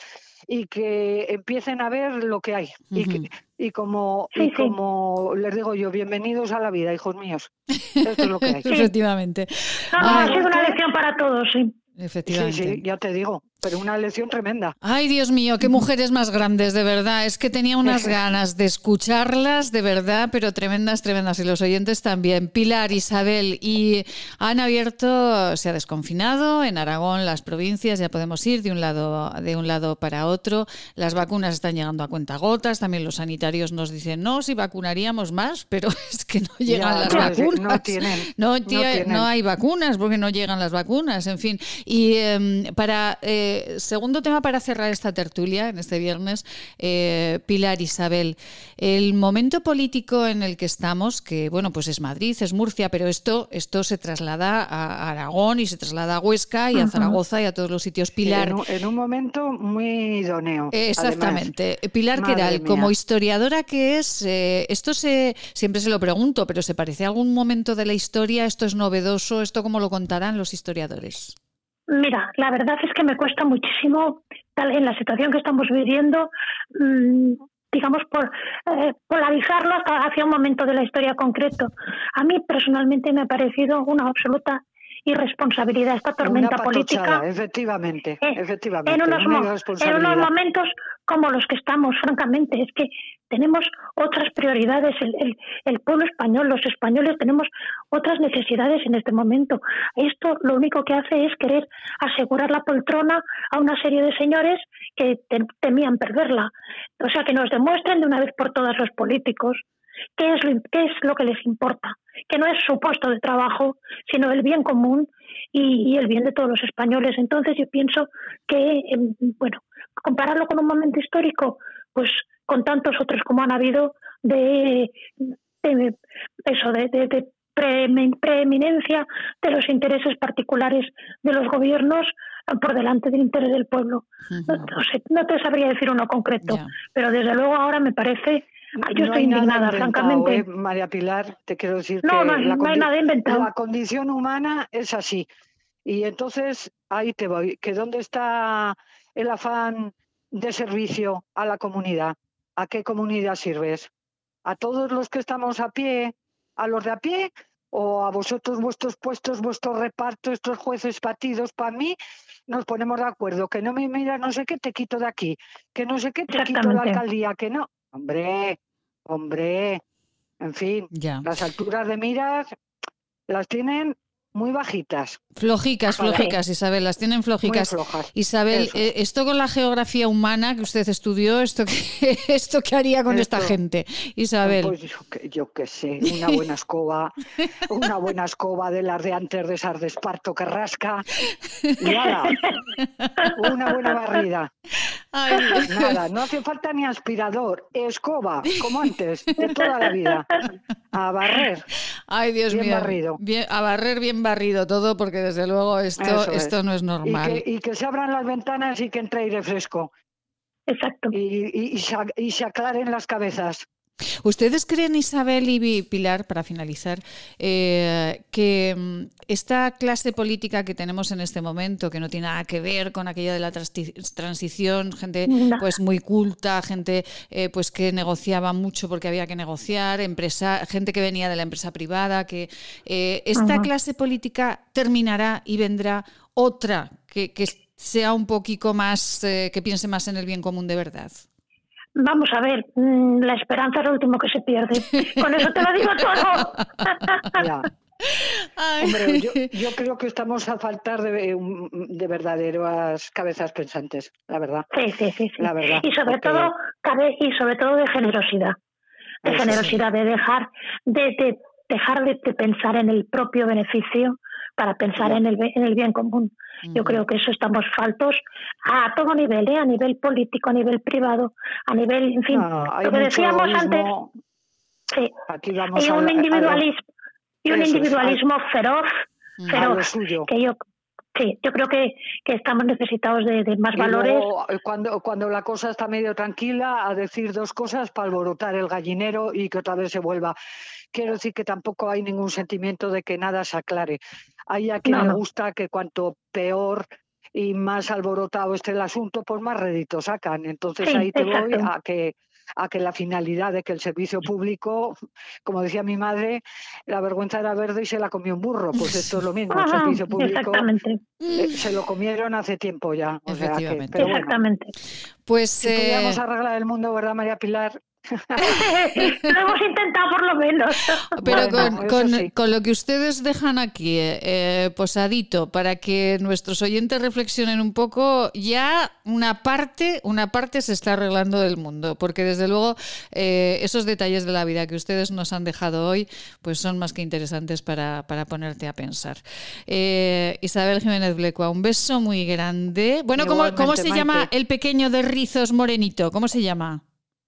y que empiecen a ver lo que hay. y, como, y como les digo yo, bienvenidos a la vida, hijos míos. Esto es lo que hay. <laughs> Efectivamente. ha sido una lección para todos, sí. Efectivamente. Sí, sí, ya te digo pero una lección tremenda. Ay, Dios mío, qué mujeres más grandes, de verdad. Es que tenía unas <laughs> ganas de escucharlas, de verdad, pero tremendas, tremendas. Y los oyentes también. Pilar, Isabel, y han abierto, se ha desconfinado en Aragón, las provincias, ya podemos ir de un lado, de un lado para otro. Las vacunas están llegando a cuentagotas. También los sanitarios nos dicen, no, si vacunaríamos más, pero <laughs> es que no llegan las vacunas. No, tienen, no, no, hay vacunas porque no llegan las vacunas, en fin. Y em, para. Eh, segundo tema para cerrar esta tertulia en este viernes, eh, Pilar Isabel, el momento político en el que estamos, que bueno, pues es Madrid, es Murcia, pero esto, esto se traslada a Aragón y se traslada a Huesca y a Zaragoza y a todos los sitios. Pilar. en, un, momento muy idóneo. Exactamente. Pilar Queral, como historiadora que es, eh, esto se, siempre se lo pregunto, pero ¿se parece a algún momento de la historia? ¿Esto es novedoso? ¿Esto cómo lo contarán los historiadores? Mira, la verdad es que me cuesta muchísimo, tal en la situación que estamos viviendo, mm, digamos, por eh, polarizarlo hacia un momento de la historia concreto. A mí personalmente me ha parecido una absoluta irresponsabilidad esta tormenta política. Efectivamente, eh, efectivamente. En unos, momentos como los que estamos, francamente. Es que tenemos otras prioridades. El, el, pueblo español, los españoles, tenemos otras necesidades en este momento. Esto lo único que hace es querer asegurar la poltrona a una serie de señores que temían perderla. O sea, que nos demuestren de una vez por todas los políticos qué es, lo, qué es lo que les importa, que no es su puesto de trabajo, sino el bien común y, el bien de todos los españoles. Entonces yo pienso que, em, bueno, compararlo con un momento histórico, pues con tantos otros como han habido de, eso, de, preeminencia de los intereses particulares de los gobiernos por delante del interés del pueblo. no, te sabría decir uno concreto, pero desde luego ahora me parece yo estoy indignada, francamente. ¿eh? María Pilar, te quiero decir que no, la, hay nada inventado. la condición humana es así. Y entonces ahí te voy, que dónde está el afán de servicio a la comunidad. ¿A qué comunidad sirves? ¿A todos los que estamos a pie, a los de a pie? ¿O a vosotros, vuestros puestos, vuestro reparto, estos jueces partidos? Para mí, nos ponemos de acuerdo. Que no me miras no sé qué, te quito de aquí. Que no sé qué, te quito la alcaldía. Que no. Hombre, hombre. En fin, las alturas de miras las tienen muy bajitas. Flojicas, flojicas, Isabel, las tienen flojicas. Isabel, eh, esto con la geografía humana que usted estudió, ¿esto qué, <laughs> esto qué haría con esta gente? Isabel. Pues yo, qué sé, una <laughs> buena escoba, una buena escoba de las de antes de esas de esparto que rasca, y una buena barrida. Nada, no hace falta ni aspirador, escoba, como antes, de toda la vida. A barrer. Ay, Dios bien mío. Barrido. Bien, a barrer bien barrido todo, porque desde luego esto, esto no es normal. Y que, se abran las ventanas y que entre aire fresco. Exacto. y se aclaren las cabezas. ¿Ustedes creen, Isabel y Pilar, para finalizar, eh, que mm, esta clase política que tenemos en este momento, que no tiene nada que ver con aquella de la transición, gente pues muy culta, gente eh, pues que negociaba mucho porque había que negociar, empresa, gente que venía de la empresa privada, que eh, esta clase política terminará y vendrá otra que, que sea un poquito más, que piense más en el bien común de verdad? Vamos a ver, mm, la esperanza es lo último que se pierde. <laughs> Con eso te lo digo todo. Hombre, yo, creo que estamos a faltar de, de, verdaderas cabezas pensantes, la verdad. Sí, sí, sí. La verdad. Y sobre todo, y sobre todo de generosidad. De generosidad, de dejar, de, de dejar de, pensar en el propio beneficio para pensar en el, en el bien común. Yo creo que eso estamos faltos a todo nivel, ¿eh? a nivel político, a nivel privado, a nivel, en fin, lo que decíamos antes. Sí, y un individualismo, y un individualismo feroz, feroz, que yo Sí, yo creo que, que estamos necesitados de, más valores. Eh, cuando, cuando la cosa está medio tranquila, a decir dos cosas para alborotar el gallinero y que otra vez se vuelva. Quiero decir que tampoco hay ningún sentimiento de que nada se aclare. Hay a quien le gusta que cuanto peor y más alborotado esté el asunto, pues más rédito sacan. Entonces ahí te voy a que a que la finalidad de que el servicio público, como decía mi madre, la vergüenza era verde y se la comió un burro. Pues esto es lo mismo, el servicio público eh, se lo comieron hace tiempo ya. Efectivamente. Exactamente. Pues si eh... arreglar el mundo, ¿verdad, María Pilar? Lo hemos intentado por lo menos. Pero con, lo que ustedes dejan aquí, eh, posadito, para que nuestros oyentes reflexionen un poco, ya una parte, una parte se está arreglando del mundo, porque desde luego eh, esos detalles de la vida que ustedes nos han dejado hoy, pues son más que interesantes para, ponerte a pensar. Eh, Isabel Jiménez Blecua, un beso muy grande. Bueno, ¿cómo, ¿cómo se llama el pequeño de rizos morenito? ¿Cómo se llama?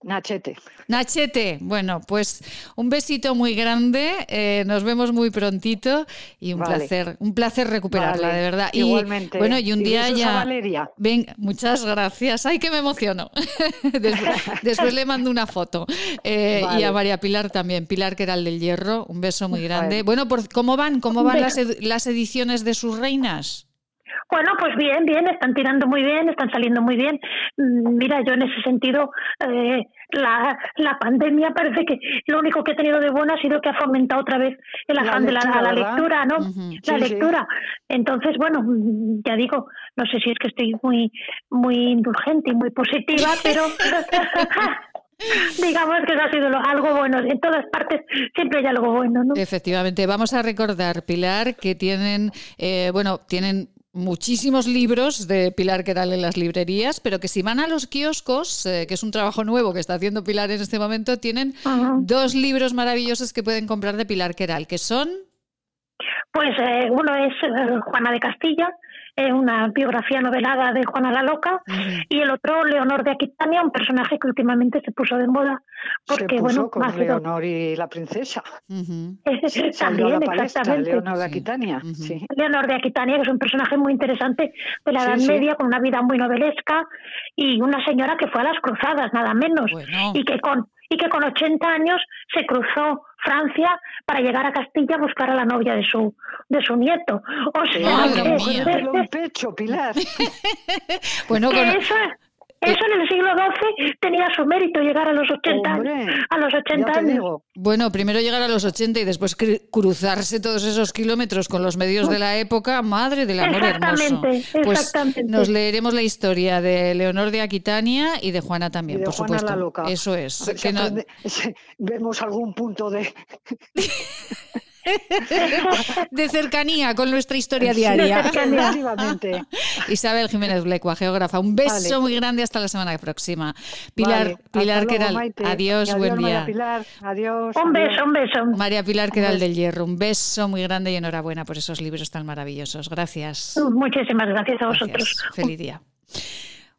Nachete. Nachete, bueno, pues un besito muy grande, eh, nos vemos muy prontito y un placer, un placer recuperarla, de verdad. Igualmente. bueno, y un día ya. Valeria. Ven, muchas gracias. Ay, que me emociono. <laughs> <laughs> después, le mando una foto. Eh, y a María Pilar también, Pilar que era el del hierro, un beso muy grande. Bueno, por, ¿cómo van? ¿Cómo van las, las ediciones de sus reinas? Bueno, pues bien, bien, están tirando muy bien, están saliendo muy bien. Mm, mira, yo en ese sentido, eh, la, la pandemia parece que lo único que ha tenido de bueno ha sido que ha fomentado otra vez el afán de la, la lectura, ¿no? La lectura. Entonces, bueno, ya digo, no sé si es que estoy muy, muy indulgente y muy positiva, <laughs> pero <laughs> Digamos que ha sido algo bueno. En todas partes siempre hay algo bueno, ¿no? Efectivamente. Vamos a recordar, Pilar, que tienen, eh, bueno, tienen muchísimos libros de Pilar Queral en las librerías, pero que si van a los kioscos, eh, que es un trabajo nuevo que está haciendo Pilar en este momento, tienen dos libros maravillosos que pueden comprar de Pilar Queral, que son... Pues eh, uno es Juana de Castilla, es una biografía novelada de Juana la Loca, y el otro, Leonor de Aquitania, un personaje que últimamente se puso de moda. Porque, se puso bueno, con Leonor y la princesa. También, exactamente. Leonor de Aquitania. sí. Leonor de Aquitania, que es un personaje muy interesante de la Edad Media, con una vida muy novelesca, y una señora que fue a las cruzadas, nada menos, y que con y que con 80 años se cruzó Francia para llegar a Castilla a buscar a la novia de su de su nieto. O sea, que, un pecho, Pilar. <laughs> bueno, con, eso en el siglo XII tenía su mérito llegar a los 80, a los 80 años. Bueno, primero llegar a los 80 y después cruzarse todos esos kilómetros con los medios de la época, madre del amor hermoso. Pues exactamente. nos leeremos la historia de Leonor de Aquitania y de Juana también, por supuesto. Eso es. <laughs> vemos algún punto de <laughs> de cercanía con nuestra historia diaria. <laughs> Isabel Jiménez Blecua, geógrafa. Un beso muy grande hasta la semana próxima. Pilar, Pilar Queral, adiós, buen día. Pilar, adiós. Un beso, un beso. María Pilar Queral del Hierro, un beso muy grande y enhorabuena por esos libros tan maravillosos. Gracias. Muchísimas gracias a vosotros. Feliz día.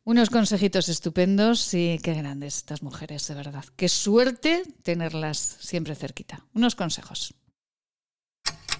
Unos consejitos estupendos y qué grandes estas mujeres, de verdad. Qué suerte tenerlas siempre cerquita. Unos consejos.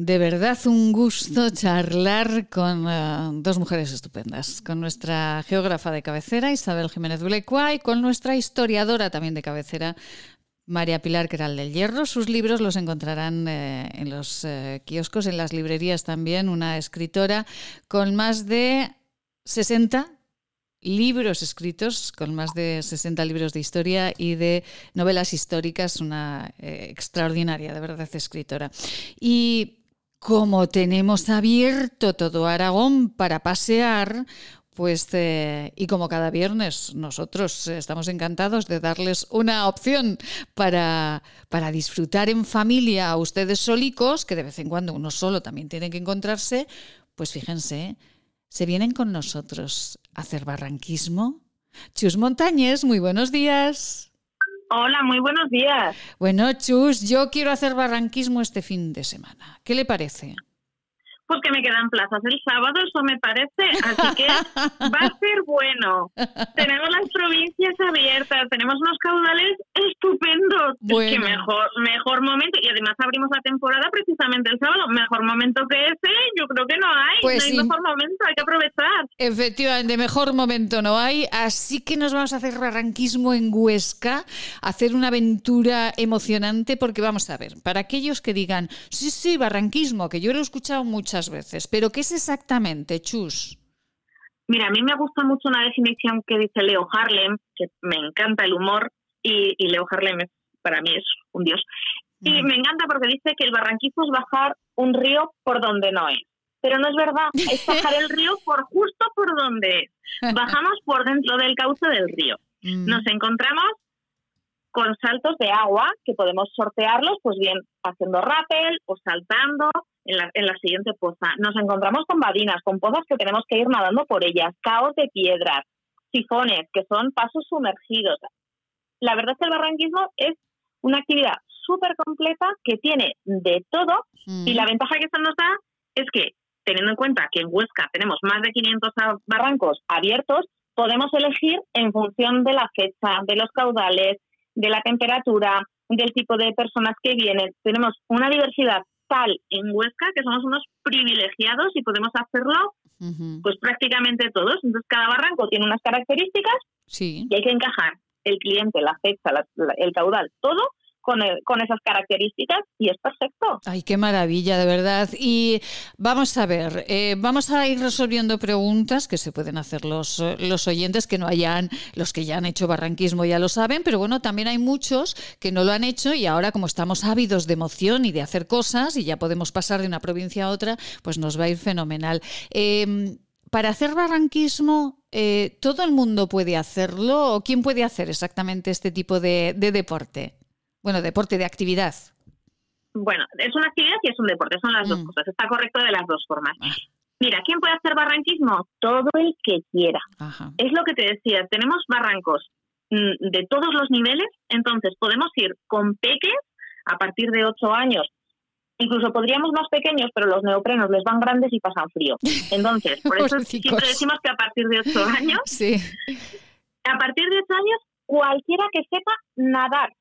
De verdad un gusto charlar con eh, dos mujeres estupendas, con nuestra geógrafa de cabecera, Isabel Jiménez Bulecua, y con nuestra historiadora también de cabecera, María Pilar Queral del Hierro. Sus libros los encontrarán eh, en los eh, kioscos, en las librerías también, una escritora con más de 60 libros escritos, con más de 60 libros de historia y de novelas históricas, una extraordinaria, de verdad, escritora. Y como tenemos abierto todo Aragón para pasear, pues, eh, y como cada viernes, nosotros estamos encantados de darles una opción para, para, disfrutar en familia a ustedes solicos, que de vez en cuando uno solo también tiene que encontrarse, pues fíjense, se vienen con nosotros a hacer barranquismo. Chus Montañez, muy buenos días. Hola, muy buenos días. Bueno, Chus, yo quiero hacer barranquismo este fin de semana. ¿Qué le parece? Pues que me quedan plazas el sábado, eso me parece. Así que <laughs> va a ser bueno. Tenemos las provincias abiertas, tenemos unos caudales estupendos. Es que mejor, mejor momento, y además abrimos la temporada precisamente el sábado. Mejor momento que ese, yo creo que no hay. Pues no hay mejor momento, hay que aprovechar. Efectivamente, mejor momento no hay. Así que nos vamos a hacer barranquismo en Huesca, hacer una aventura emocionante, porque vamos a ver, para aquellos que digan, sí, sí, barranquismo, que yo lo he escuchado muchas veces. ¿Pero qué es exactamente, Chus? Mira, a mí me gusta mucho una definición que dice Leo Harlem, que me encanta el humor, y, Leo Harlem para mí es un dios. Y me encanta porque dice que el barranquismo es bajar un río por donde no es. Pero no es verdad, es bajar el río por justo por donde es. Bajamos por dentro del cauce del río. Mm. Nos encontramos con saltos de agua que podemos sortearlos, pues bien haciendo rappel o saltando en la, en la siguiente poza. Nos encontramos con badinas, con pozas que tenemos que ir nadando por ellas, caos de piedras, sifones, que son pasos sumergidos. La verdad es que el barranquismo es una actividad súper completa que tiene de todo y la mm. ventaja que esto nos da es que, teniendo en cuenta que en Huesca tenemos más de 500 barrancos abiertos, podemos elegir en función de la fecha, de los caudales, de la temperatura, del tipo de personas que vienen. Tenemos una diversidad en Huesca que somos unos privilegiados y podemos hacerlo pues prácticamente todos. Entonces cada barranco tiene unas características y hay que encajar el cliente, la fecha, el caudal, todo con, esas características y es perfecto. Ay, qué maravilla, de verdad. Y vamos a ver, eh, vamos a ir resolviendo preguntas que se pueden hacer los, los oyentes que no hayan, los que ya han hecho barranquismo ya lo saben, pero bueno, también hay muchos que no lo han hecho y ahora como estamos ávidos de emoción y de hacer cosas y ya podemos pasar de una provincia a otra, pues nos va a ir fenomenal. Em, para hacer barranquismo, eh, ¿todo el mundo puede hacerlo o quién puede hacer exactamente este tipo de deporte? Bueno, deporte de actividad. Bueno, es una actividad y es un deporte, son las dos mm. cosas. Está correcto de las dos formas. Ah. Mira, ¿quién puede hacer barranquismo? Todo el que quiera. Es lo que te decía, tenemos barrancos mm, de todos los niveles, entonces podemos ir con peques a partir de 8 años. Incluso podríamos más pequeños, pero los neoprenos les van grandes y pasan frío. <laughs> Entonces, por eso siempre decimos que a partir de 8 <laughs> años, sí. a partir de 8 años, cualquiera que sepa nadar,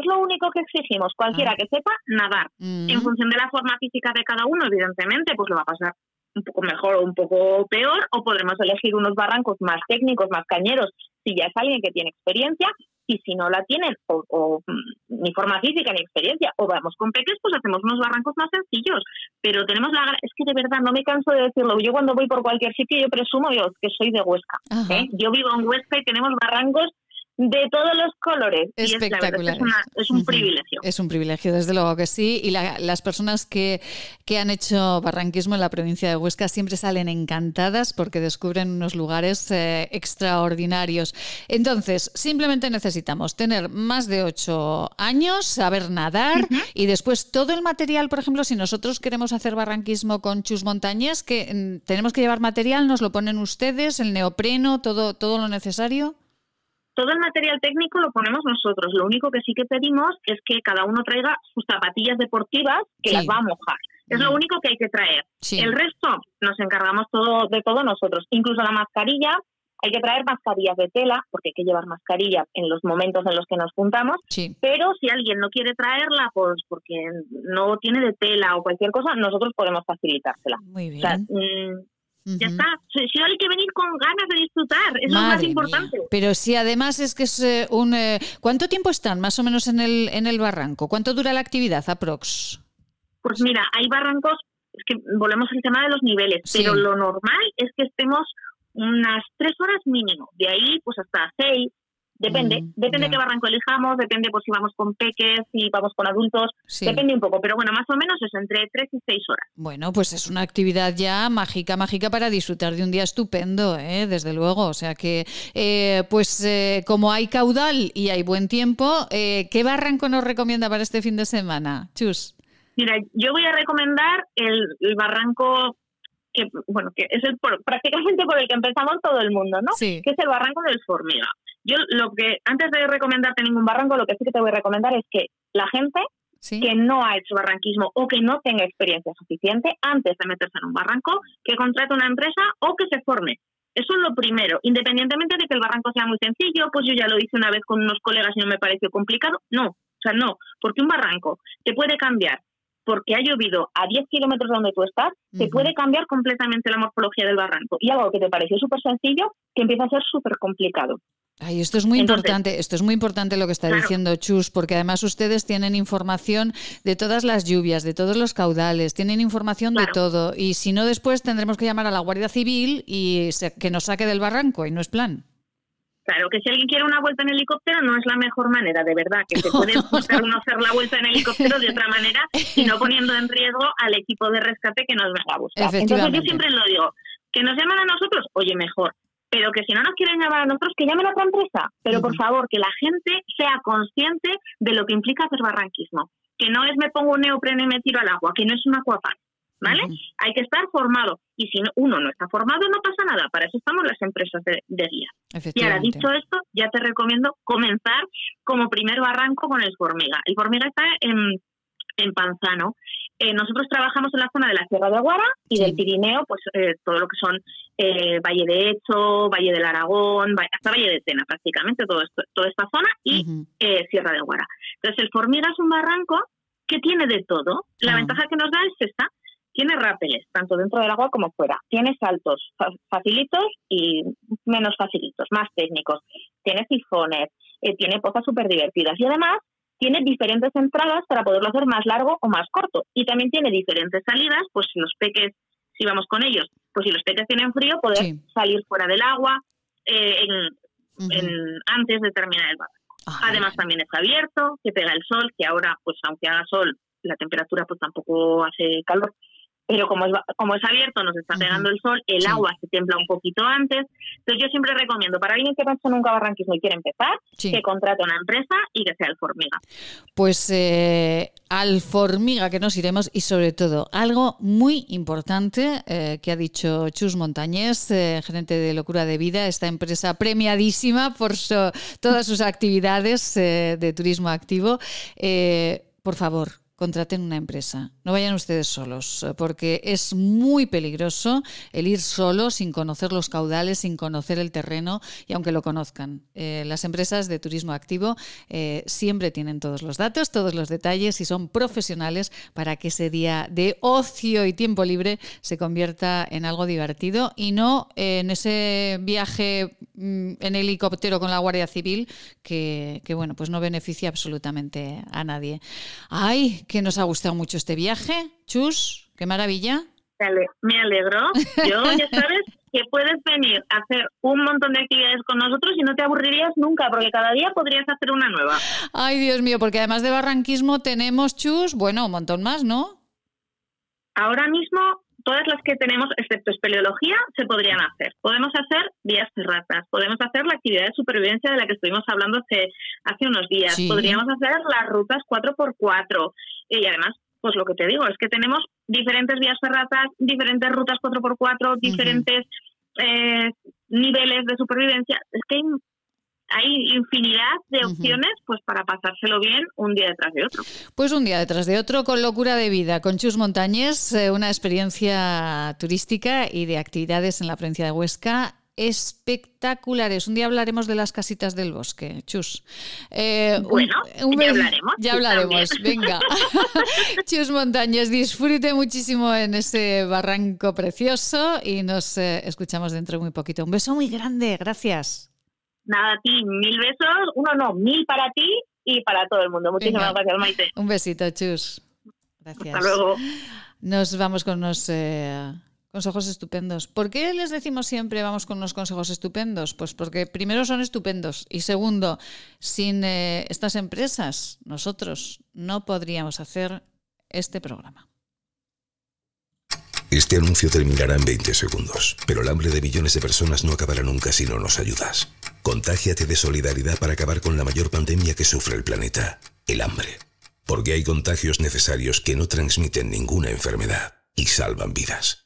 es lo único que exigimos, cualquiera ah. que sepa nadar. Mm. En función de la forma física de cada uno, evidentemente, pues lo va a pasar un poco mejor o un poco peor, o podremos elegir unos barrancos más técnicos, más cañeros, si ya es alguien que tiene experiencia, y si no la tienen, o, mm, ni forma física ni experiencia, o vamos con peques, pues hacemos unos barrancos más sencillos. Pero tenemos la es que de verdad no me canso de decirlo. Yo cuando voy por cualquier sitio, yo presumo yo que soy de Huesca. ¿eh? Yo vivo en Huesca y tenemos barrancos de todos los colores. Espectacular. es, un privilegio. Es un privilegio, desde luego que sí. Y las personas que, que, han hecho barranquismo en la provincia de Huesca siempre salen encantadas porque descubren unos lugares eh, extraordinarios. Entonces, simplemente necesitamos tener más de ocho años, saber nadar y después todo el material, por ejemplo, si nosotros queremos hacer barranquismo con chus montañas, que mm, tenemos que llevar material, nos lo ponen ustedes, el neopreno, todo, todo lo necesario. Todo el material técnico lo ponemos nosotros. Lo único que sí que pedimos es que cada uno traiga sus zapatillas deportivas que las va a mojar. Es lo único que hay que traer. El resto nos encargamos todo de todo nosotros. Incluso la mascarilla, hay que traer mascarillas de tela, porque hay que llevar mascarilla en los momentos en los que nos juntamos. Pero si alguien no quiere traerla, pues porque no tiene de tela o cualquier cosa, nosotros podemos facilitársela. Muy bien. Ya está. Si hay que venir con ganas de disfrutar, es lo más importante. Pero si además es que es eh, un... Eh, ¿Cuánto tiempo están más o menos en el, en el barranco? ¿Cuánto dura la actividad, aprox? Pues mira, hay barrancos, es que volvemos al tema de los niveles, pero lo normal es que estemos unas tres horas mínimo. De ahí, pues hasta seis, Depende, mm, depende de qué barranco elijamos, depende pues si vamos con peques, si vamos con adultos, depende un poco, pero bueno, más o menos es entre tres y seis horas. Bueno, pues es una actividad ya mágica, mágica para disfrutar de un día estupendo, ¿eh? desde luego. O sea que, eh, pues eh, como hay caudal y hay buen tiempo, eh, ¿qué barranco nos recomienda para este fin de semana? Chus. Mira, yo voy a recomendar el, barranco que, bueno, que es el prácticamente por el que empezamos todo el mundo, ¿no? Que es el barranco del Formiga. Yo lo que, antes de recomendarte ningún barranco, lo que sí que te voy a recomendar es que la gente que no ha hecho barranquismo o que no tenga experiencia suficiente antes de meterse en un barranco, que contrate una empresa o que se forme. Eso es lo primero, independientemente de que el barranco sea muy sencillo, pues yo ya lo hice una vez con unos colegas y no me pareció complicado. No, o sea, no, porque un barranco te puede cambiar porque ha llovido a 10 kilómetros de donde tú estás, te puede cambiar completamente la morfología del barranco. Y algo que te pareció súper sencillo, que empieza a ser súper complicado. Ay, esto es muy importante, esto es muy importante lo que está diciendo Chus, porque además ustedes tienen información de todas las lluvias, de todos los caudales, tienen información de todo, y si no después tendremos que llamar a la Guardia Civil y que nos saque del barranco, y no es plan. Claro, que si alguien quiere una vuelta en helicóptero no es la mejor manera, de verdad, que se puede <laughs> buscar uno hacer la vuelta en helicóptero de otra manera y no <laughs> poniendo en riesgo al equipo de rescate que nos venga a buscar. Entonces yo siempre lo digo, que nos llaman a nosotros, oye, mejor, pero que si no nos quieren llamar a nosotros, que llamen a otra empresa. Pero por favor, que la gente sea consciente de lo que implica hacer barranquismo. Que no es me pongo un neopreno y me tiro al agua, que no es un acuapark. ¿Vale? Hay que estar formado. Y si uno no está formado, no pasa nada. Para eso estamos las empresas de, de guía. Y ahora, dicho esto, ya te recomiendo comenzar como primer barranco con el Formiga. El Formiga está en, en Panzano. Eh, nosotros trabajamos en la zona de la Sierra de Aguara y del Pirineo, pues eh, todo lo que son eh, Valle de Hecho, Valle del Aragón, hasta Valle de Tena prácticamente, todo esto, toda esta zona y Sierra de Aguara. Entonces el Formiga es un barranco que tiene de todo. La ah. ventaja que nos da es esta. Tiene rápeles, tanto dentro del agua como fuera. Tiene saltos facilitos y menos facilitos, más técnicos. Tiene sifones, tiene pozas súper divertidas. Y además tiene diferentes entradas para poderlo hacer más largo o más corto. Y también tiene diferentes salidas, pues si los peques, si vamos con ellos, pues si los peques tienen frío, poder salir fuera del agua eh, en, antes de terminar el barco. Además también es abierto, que pega el sol, que ahora, pues aunque haga sol, la temperatura pues tampoco hace calor, pero como es, como es abierto, nos está pegando el sol, el agua se templa un poquito antes. Entonces yo siempre recomiendo para alguien que pasa nunca barranquismo y quiere empezar, que contrate una empresa y que sea el Formiga. Pues eh, al Formiga que nos iremos y sobre todo algo muy importante eh, que ha dicho Chus Montañés, eh, gerente de Locura de Vida, esta empresa premiadísima por todas sus actividades de turismo activo. por favor, contraten una empresa. No vayan ustedes solos, eh, porque es muy peligroso el ir solo sin conocer los caudales, sin conocer el terreno y aunque lo conozcan. Eh, las empresas de turismo activo eh, siempre tienen todos los datos, todos los detalles y son profesionales para que ese día de ocio y tiempo libre se convierta en algo divertido y no en ese viaje mm, en helicóptero con la Guardia Civil que, que bueno, pues no beneficia absolutamente a nadie. Ay, que nos ha gustado mucho este viaje. Chus, qué maravilla. Me alegro. Yo, ya <laughs> sabes, que puedes venir a hacer un montón de actividades con nosotros y no te aburrirías nunca, porque cada día podrías hacer una nueva. Ay, Dios mío, porque además de barranquismo tenemos, Chus, bueno, un montón más, ¿no? Ahora mismo todas las que tenemos, excepto espeleología, se podrían hacer. Podemos hacer vías ferratas, podemos hacer la actividad de supervivencia de la que estuvimos hablando hace, hace unos días, podríamos hacer las rutas 4x4 y además, pues lo que te digo es que tenemos diferentes vías ferratas, diferentes rutas 4x4, diferentes eh, niveles de supervivencia. Es que hay hay infinidad de opciones pues para pasárselo bien un día detrás de otro. Pues un día detrás de otro con locura de vida, con Chus Montañés, eh, una experiencia turística y de actividades en la provincia de Huesca espectaculares. Un día hablaremos de las casitas del bosque, Chus. Eh, bueno, ya hablaremos. Ya hablaremos, venga. <laughs> <laughs> Chus Montañés, disfrute muchísimo en ese barranco precioso y nos eh, escuchamos dentro de muy poquito. Un beso muy grande, gracias. Nada, a ti, mil besos, uno no, mil para ti y para todo el mundo. Muchísimas gracias, Maite. Un besito, chus. Gracias. Hasta luego. Nos vamos con unos, eh, Consejos estupendos. ¿Por qué les decimos siempre vamos con unos consejos estupendos? Pues porque primero son estupendos y segundo, sin eh, estas empresas nosotros no podríamos hacer este programa. Este anuncio terminará en 20 segundos, pero el hambre de millones de personas no acabará nunca si no nos ayudas. Contágiate de solidaridad para acabar con la mayor pandemia que sufre el planeta, el hambre. Porque hay contagios necesarios que no transmiten ninguna enfermedad y salvan vidas.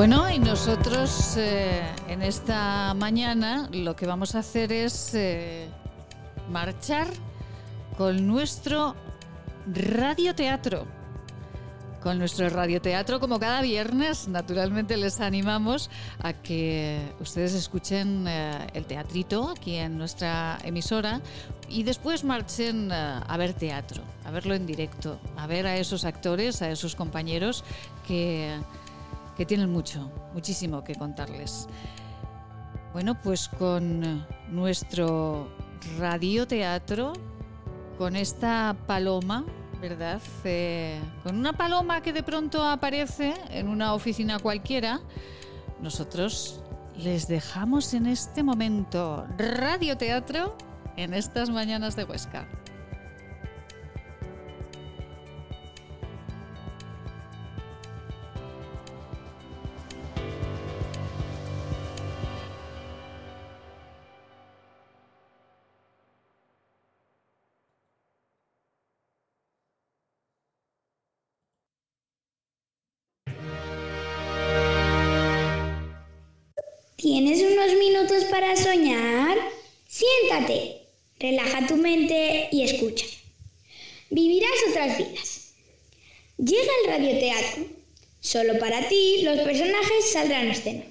Bueno, y nosotros eh, en esta mañana lo que vamos a hacer es eh, marchar con nuestro radioteatro. Con nuestro radioteatro, como cada viernes, naturalmente les animamos a que ustedes escuchen eh, el teatrito aquí en nuestra emisora y después marchen a ver teatro, a verlo en directo, a ver a esos actores, a esos compañeros que que tienen mucho, muchísimo que contarles. Bueno, pues con nuestro radioteatro, con esta paloma, ¿verdad? Eh, con una paloma que de pronto aparece en una oficina cualquiera, nosotros les dejamos en este momento radioteatro en estas mañanas de Huesca. ¿Tienes unos minutos para soñar? Siéntate, relaja tu mente y escucha. Vivirás otras vidas. Llega el radioteatro. Solo para ti los personajes saldrán a escena.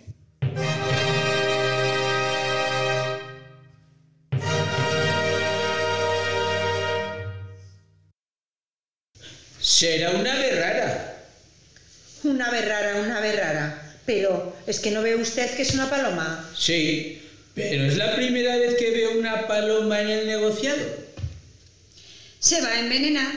Será una ave rara. Una ave rara, una ave rara. Pero es que no ve usted que es una paloma. Sí, pero es la primera vez que veo una paloma en el negociado. Se va a envenenar.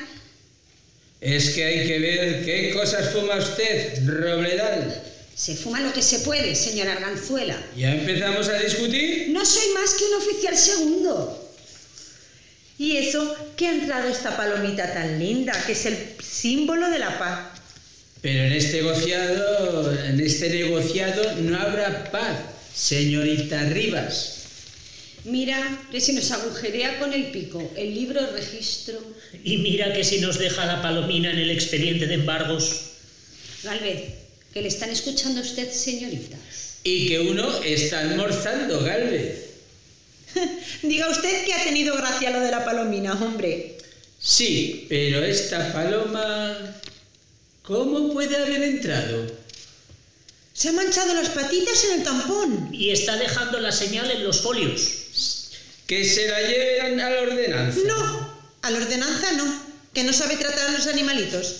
Es que hay que ver qué cosas fuma usted, Robledal. Se fuma lo que se puede, señora Arganzuela. ¿Ya empezamos a discutir? No soy más que un oficial segundo. Y eso que ha entrado esta palomita tan linda, que es el símbolo de la paz. Pero en este negociado, en este negociado no habrá paz, señorita Rivas. Mira que si nos agujerea con el pico el libro de registro. Y mira que si nos deja la palomina en el expediente de embargos. Galvez, que le están escuchando a usted, señorita. Y que uno está almorzando, Galvez. <laughs> Diga usted que ha tenido gracia lo de la palomina, hombre. Sí, pero esta paloma ¿Cómo puede haber entrado? Se ha manchado las patitas en el tampón. Y está dejando la señal en los folios. Que se la lleven a la ordenanza. No, a la ordenanza no. ¿Que no sabe tratar a los animalitos?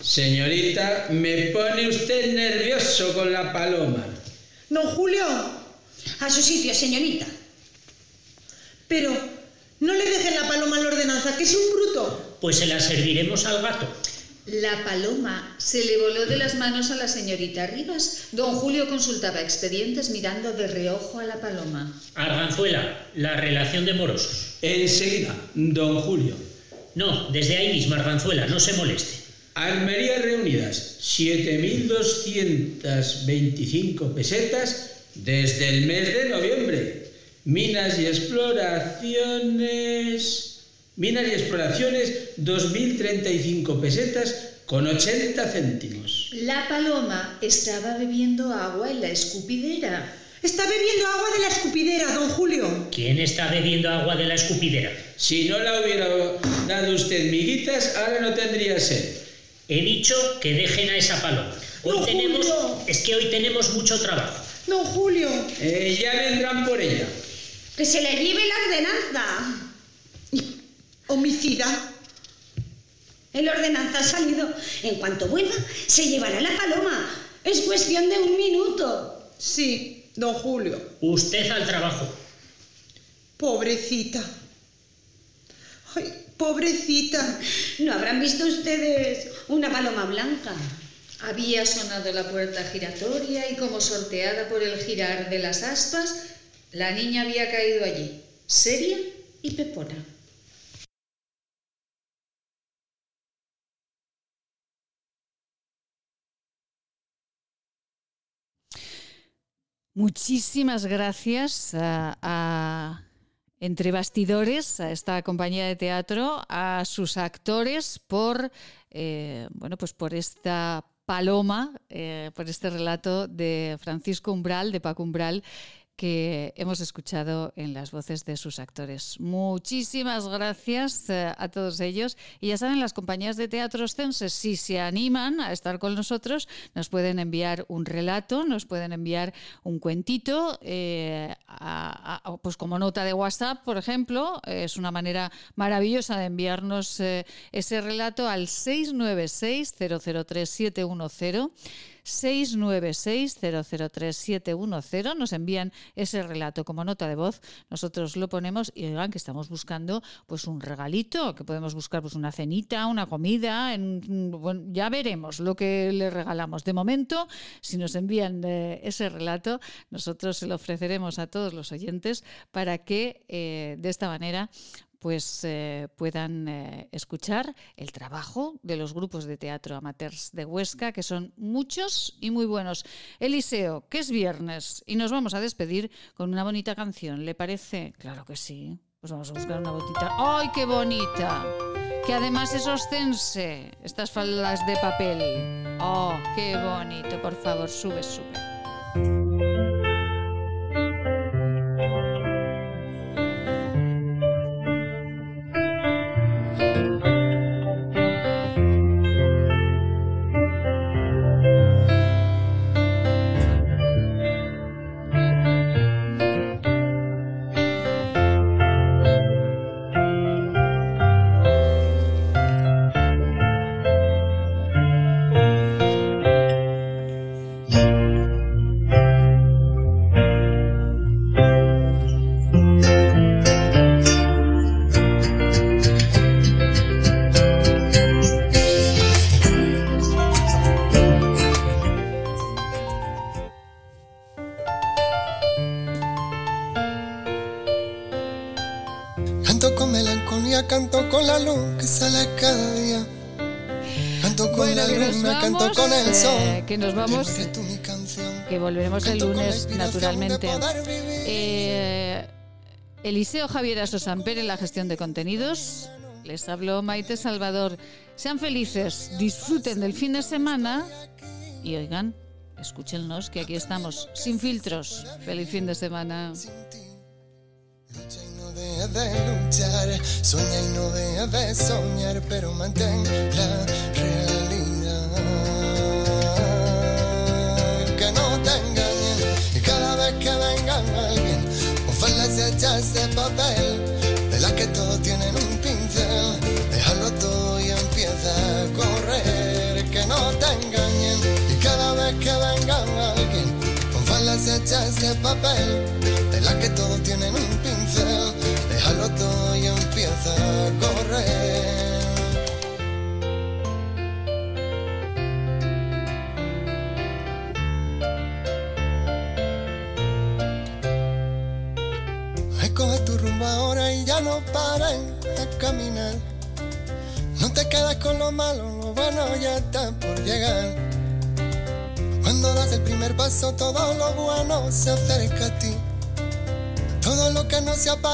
Señorita, me pone usted nervioso con la paloma. Don Julio, a su sitio, señorita. Pero no le dejen la paloma a la ordenanza, que es un bruto. Pues se la serviremos al gato. La paloma se le voló de las manos a la señorita Rivas. Don Julio consultaba expedientes mirando de reojo a la paloma. Arganzuela, la relación de morosos. Enseguida, don Julio. No, desde ahí mismo, Arganzuela, no se moleste. Almería Reunidas, 7.225 pesetas desde el mes de noviembre. Minas y exploraciones... Minas y exploraciones, 2.035 pesetas con 80 céntimos. La paloma estaba bebiendo agua en la escupidera. Está bebiendo agua de la escupidera, don Julio. ¿Quién está bebiendo agua de la escupidera? Si no la hubiera dado usted miguitas, ahora no tendría sed. He dicho que dejen a esa paloma. Hoy tenemos, es que hoy tenemos mucho trabajo. Don Julio. Eh, ya vendrán por ella. Que se le lleve la ordenanza. Homicida. El ordenanza ha salido. En cuanto vuelva, se llevará la paloma. Es cuestión de un minuto. Sí, don Julio. Usted al trabajo. Pobrecita. Ay, pobrecita. ¿No habrán visto ustedes una paloma blanca? Había sonado la puerta giratoria y como sorteada por el girar de las aspas, la niña había caído allí, seria y pepona. Muchísimas gracias a, Entre Bastidores, a esta compañía de teatro, a sus actores por, eh, bueno, pues por esta paloma, eh, por este relato de Francisco Umbral, de Paco Umbral, que hemos escuchado en las voces de sus actores. Muchísimas gracias eh, a todos ellos. Y ya saben, las compañías de teatro censes, si se animan a estar con nosotros, nos pueden enviar un relato, nos pueden enviar un cuentito, eh, pues como nota de WhatsApp, por ejemplo. Es una manera maravillosa de enviarnos eh, ese relato al 696 003 710 696-003-710. Nos envían ese relato como nota de voz. Nosotros lo ponemos y digan que estamos buscando pues un regalito, que podemos buscar pues una cenita, una comida. En, ya veremos lo que le regalamos. De momento, si nos envían eh, ese relato, nosotros se lo ofreceremos a todos los oyentes para que eh, de esta manera pues eh, puedan eh, escuchar el trabajo de los grupos de teatro amateurs de Huesca, que son muchos y muy buenos. Eliseo, que es viernes y nos vamos a despedir con una bonita canción, ¿le parece? Claro que sí. Pues vamos a buscar una botita. ¡Ay, qué bonita! Que además es ostense, estas faldas de papel. ¡Oh, qué bonito! Por favor, sube, sube. Que volveremos el lunes, naturalmente. Eh, Eliseo Javier Asosamper en la gestión de contenidos. Les habló Maite Salvador. Sean felices, disfruten del fin de semana y oigan, escúchennos que aquí estamos, sin filtros. Feliz fin de semana. de luchar, sueña y no de soñar, pero mantén la que venga alguien con faldas hechas de papel, de las que todos tienen un pincel. Déjalo todo y empieza a correr, que no te engañen. Y cada vez que venga alguien con faldas hechas de papel, de las que todos tienen un pincel, déjalo todo y empieza a correr. Rumbo ahora y ya no paren de caminar. No te quedes con lo malo, lo bueno ya está por llegar. Cuando das el primer paso, todo lo bueno se acerca a ti. Todo lo que no se apaga.